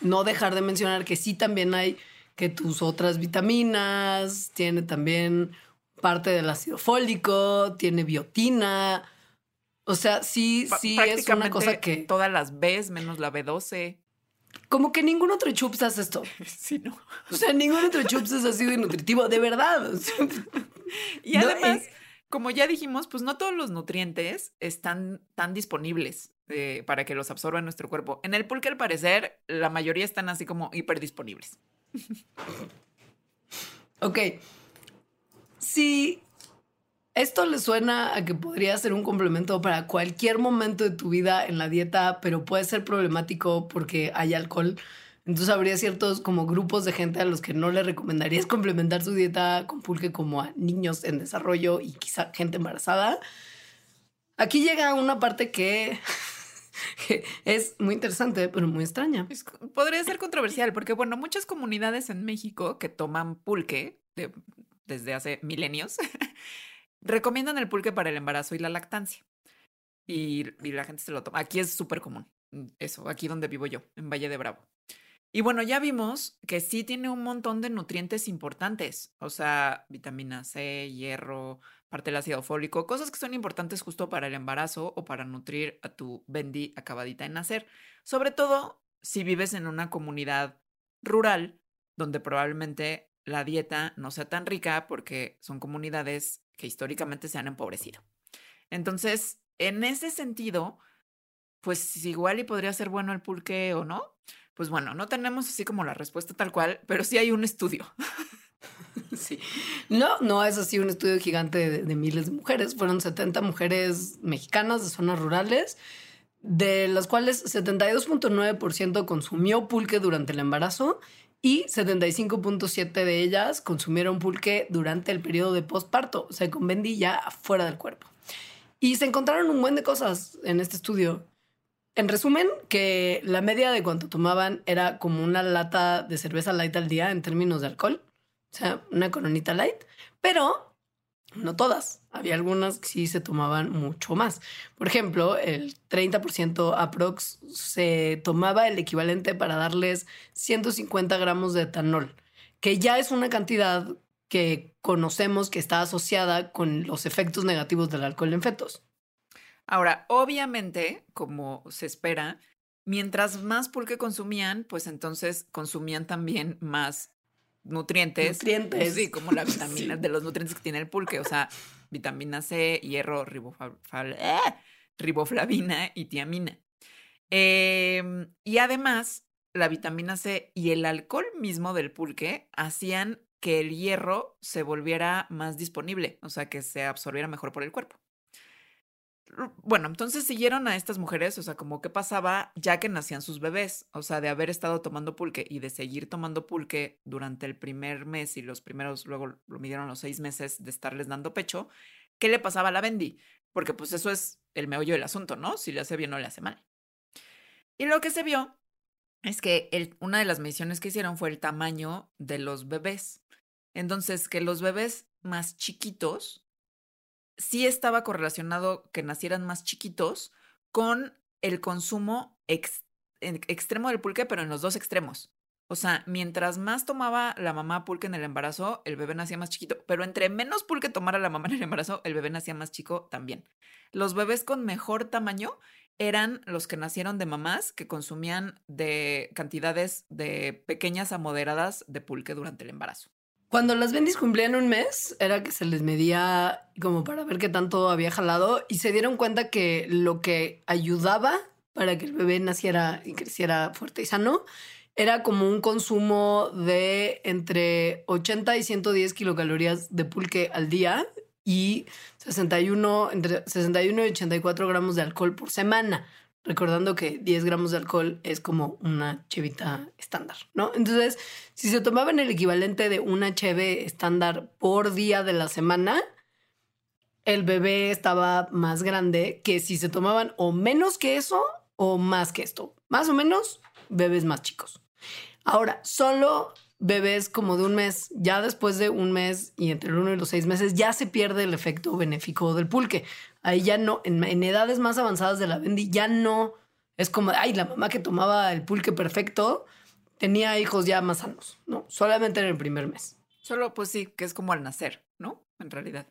Speaker 2: no dejar de mencionar que sí también hay que tus otras vitaminas, tiene también parte del ácido fólico, tiene biotina. O sea, sí, sí es una cosa que
Speaker 1: Todas las Bs menos la B12.
Speaker 2: como que ningún otro chups hace esto.
Speaker 1: Sí, ¿no?
Speaker 2: O sea, ningún otro chups es así de nutritivo, de verdad.
Speaker 1: Y
Speaker 2: No,
Speaker 1: además,
Speaker 2: eh,
Speaker 1: como ya dijimos, pues no todos los nutrientes están tan disponibles eh, para que los absorba nuestro cuerpo. En el pulque, al parecer, la mayoría están así como hiperdisponibles.
Speaker 2: Ok. Si esto le suena a que podría ser un complemento para cualquier momento de tu vida en la dieta, pero puede ser problemático porque hay alcohol, entonces habría ciertos como grupos de gente a los que no le recomendarías complementar su dieta con pulque como a niños en desarrollo y quizá gente embarazada. Aquí llega una parte que es muy interesante, pero muy extraña.
Speaker 1: Podría ser controversial porque, bueno, muchas comunidades en México que toman pulque de- desde hace milenios recomiendan el pulque para el embarazo y la lactancia. Y, y la gente se lo toma. Aquí es súper común. mm, Eso, aquí donde vivo yo, en Valle de Bravo. Y bueno, ya vimos que sí tiene un montón de nutrientes importantes. O sea, vitamina C, hierro, parte del ácido fólico, cosas que son importantes justo para el embarazo o para nutrir a tu bendy acabadita de nacer. Sobre todo si vives en una comunidad rural donde probablemente la dieta no sea tan rica porque son comunidades que históricamente se han empobrecido. Entonces, en ese sentido, pues igual y podría ser bueno el pulque o no. Pues bueno, no tenemos así como la respuesta tal cual, pero sí hay un estudio.
Speaker 2: Sí. No, no es así un estudio gigante de, miles de mujeres. Fueron 70 mujeres mexicanas de zonas rurales, de las cuales 72.9% consumió pulque durante el embarazo y 75.7% de ellas consumieron pulque durante el periodo de posparto, o sea, con Bendy ya afuera del cuerpo. Y se encontraron un buen de cosas en este estudio. En resumen, que la media de cuánto tomaban era como una lata de cerveza light al día en términos de alcohol. O sea, una coronita light. Pero No todas. Había algunas que sí se tomaban mucho más. Por ejemplo, el 30% aprox se tomaba el equivalente para darles 150 gramos de etanol, que ya es una cantidad que conocemos que está asociada con los efectos negativos del alcohol en fetos.
Speaker 1: Ahora, obviamente, como se espera, mientras más pulque consumían, pues entonces consumían también más nutrientes.
Speaker 2: Nutrientes.
Speaker 1: Sí, como la vitamina de los nutrientes que tiene el pulque, o sea, vitamina C, hierro, ¡eh! riboflavina y tiamina. Em, y además, la vitamina C y el alcohol mismo del pulque hacían que el hierro se volviera más disponible, o sea, que se absorbiera mejor por el cuerpo. Bueno, entonces siguieron a estas mujeres, o sea, como qué pasaba ya que nacían sus bebés, o sea, de haber estado tomando pulque y de seguir tomando pulque durante el primer mes y los primeros, luego lo midieron los seis meses de estarles dando pecho, ¿qué le pasaba a la Bendy? Porque pues eso es el meollo del asunto, ¿no? Si le hace bien o le hace mal. Y lo que se vio es que una de las mediciones que hicieron fue el tamaño de los bebés. Entonces, que los bebés más chiquitos sí estaba correlacionado que nacieran más chiquitos con el consumo extremo del pulque, pero en los dos extremos. O sea, mientras más tomaba la mamá pulque en el embarazo, el bebé nacía más chiquito, pero entre menos pulque tomara la mamá en el embarazo, el bebé nacía más chico también. Los bebés con mejor tamaño eran los que nacieron de mamás que consumían de cantidades de pequeñas a moderadas de pulque durante el embarazo.
Speaker 2: Cuando las bendis cumplían un mes, era que se les medía como para ver qué tanto había jalado y se dieron cuenta que lo que ayudaba para que el bebé naciera y creciera fuerte y sano era como un consumo de entre 80 y 110 kilocalorías de pulque al día y 61, entre 61 y 84 gramos de alcohol por semana recordando que 10 gramos de alcohol es como una chevita estándar, ¿no? Entonces, si se tomaban el equivalente de una cheve estándar por día de la semana, el bebé estaba más grande que si se tomaban o menos que eso o más que esto. Más o menos, bebés más chicos. Ahora, solo bebés como de un mes, ya después de un mes y entre el uno y los seis meses, ya se pierde el efecto benéfico del pulque ahí ya no, en, edades más avanzadas de la Bendy, ya no es como, ay, la mamá que tomaba el pulque perfecto tenía hijos ya más sanos, ¿no? Solamente en el primer mes.
Speaker 1: Solo, pues sí, que es como al nacer, ¿no? En realidad.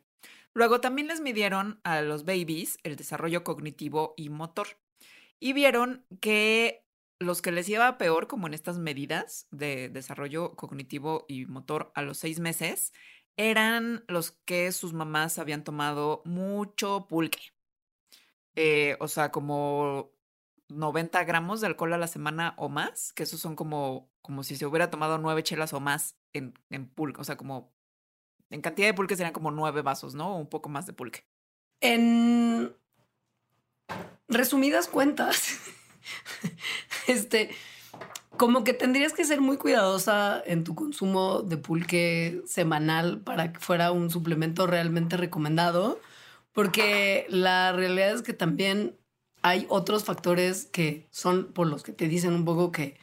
Speaker 1: Luego también les midieron a los babies el desarrollo cognitivo y motor. Y vieron que los que les iba peor, como en estas medidas de desarrollo cognitivo y motor a los seis meses, eran los que sus mamás habían tomado mucho pulque. Eh, o sea, como 90 gramos de alcohol a la semana o más, que esos son como, como si se hubiera tomado nueve chelas o más en, en pulque. O sea, como en cantidad de pulque serían como nueve vasos, ¿no? Un poco más de pulque.
Speaker 2: En resumidas cuentas, este, como que tendrías que ser muy cuidadosa en tu consumo de pulque semanal para que fuera un suplemento realmente recomendado, porque la realidad es que también hay otros factores que son por los que te dicen un poco que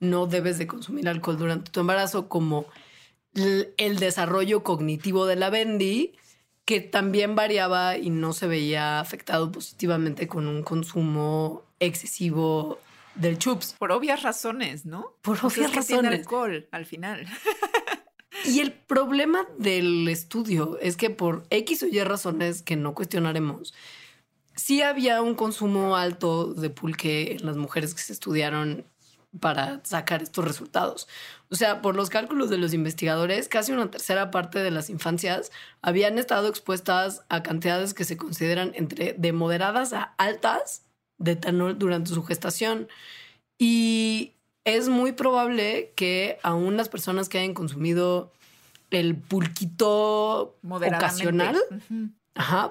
Speaker 2: no debes de consumir alcohol durante tu embarazo, como el desarrollo cognitivo de la Bendy, que también variaba y no se veía afectado positivamente con un consumo excesivo del chups.
Speaker 1: Por obvias razones, ¿no?
Speaker 2: Por obvias razones.
Speaker 1: Tiene alcohol al final.
Speaker 2: Y el problema del estudio es que por X o Y razones que no cuestionaremos, sí había un consumo alto de pulque en las mujeres que se estudiaron para sacar estos resultados. O sea, por los cálculos de los investigadores, casi una tercera parte de las infancias habían estado expuestas a cantidades que se consideran entre de moderadas a altas de etanol durante su gestación. Y es muy probable que aún las personas que hayan consumido el pulquito ocasional,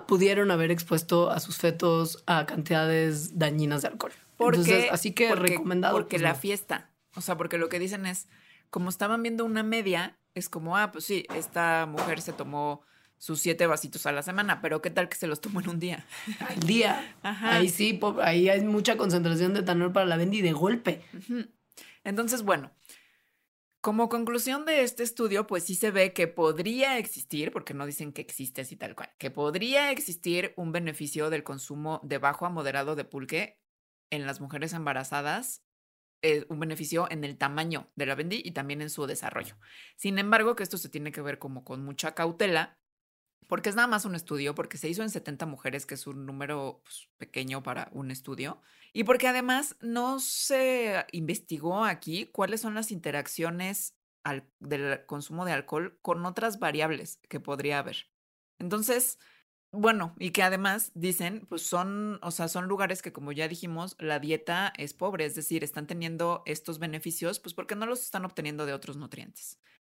Speaker 2: pudieron haber expuesto a sus fetos a cantidades dañinas de alcohol.
Speaker 1: Porque,
Speaker 2: así que recomendado.
Speaker 1: Porque pues, la fiesta, o sea, porque lo que dicen es, como estaban viendo una media, es como, ah, pues sí, esta mujer se tomó sus siete vasitos a la semana, pero ¿qué tal que se los tomó en un día?
Speaker 2: Al día. Ahí sí, ahí hay mucha concentración de etanol para la Bendy de golpe.
Speaker 1: Entonces, bueno, Como conclusión de este estudio, pues sí se ve que podría existir, porque no dicen que existe así tal cual, que podría existir un beneficio del consumo de bajo a moderado de pulque en las mujeres embarazadas, eh, un beneficio en el tamaño de la bendy y también en su desarrollo. Sin embargo, que esto se tiene que ver como con mucha cautela, porque es nada más un estudio, porque se hizo en 70 mujeres, que es un número pues, pequeño para un estudio, y porque además no se investigó aquí cuáles son las interacciones del consumo de alcohol con otras variables que podría haber. Entonces, bueno, y que además dicen, pues son, o sea, son lugares que como ya dijimos, la dieta es pobre, es decir, están teniendo estos beneficios, pues porque no los están obteniendo de otros nutrientes.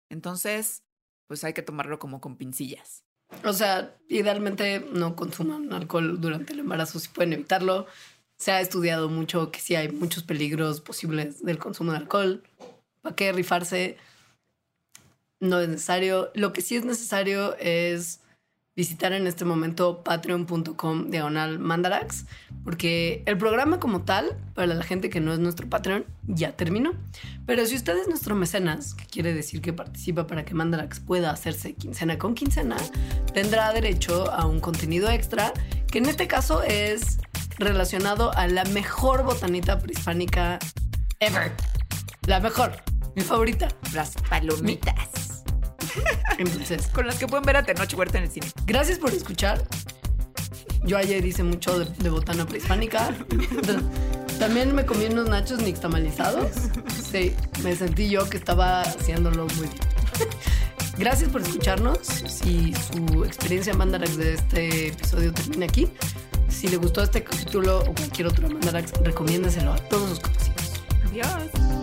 Speaker 1: Entonces, pues hay que tomarlo como con pincillas.
Speaker 2: O sea, idealmente no consuman alcohol durante el embarazo si pueden evitarlo. Se ha estudiado mucho que sí hay muchos peligros posibles del consumo de alcohol. ¿Para qué rifarse? No es necesario. Lo que sí es necesario es visitar en este momento patreon.com diagonal mandarax, porque el programa como tal, para la gente que no es nuestro Patreon, ya terminó. Pero si usted es nuestro mecenas, que quiere decir que participa para que Mandarax pueda hacerse quincena con quincena, tendrá derecho a un contenido extra, que en este caso es relacionado a la mejor botanita prehispánica ever. La mejor, mi favorita.
Speaker 1: Las palomitas.
Speaker 2: Entonces,
Speaker 1: con las que pueden ver a Tenoch Huerta en el cine.
Speaker 2: Gracias por escuchar. Yo ayer hice mucho de, botana prehispánica. También me comí unos nachos nixtamalizados. Sí, me sentí yo que estaba haciéndolo muy bien. Gracias por escucharnos. Si su experiencia Mandarax de este episodio termina aquí, si le gustó este capítulo o cualquier otro Mandarax, recomiéndeselo a todos sus conocidos.
Speaker 1: Adiós.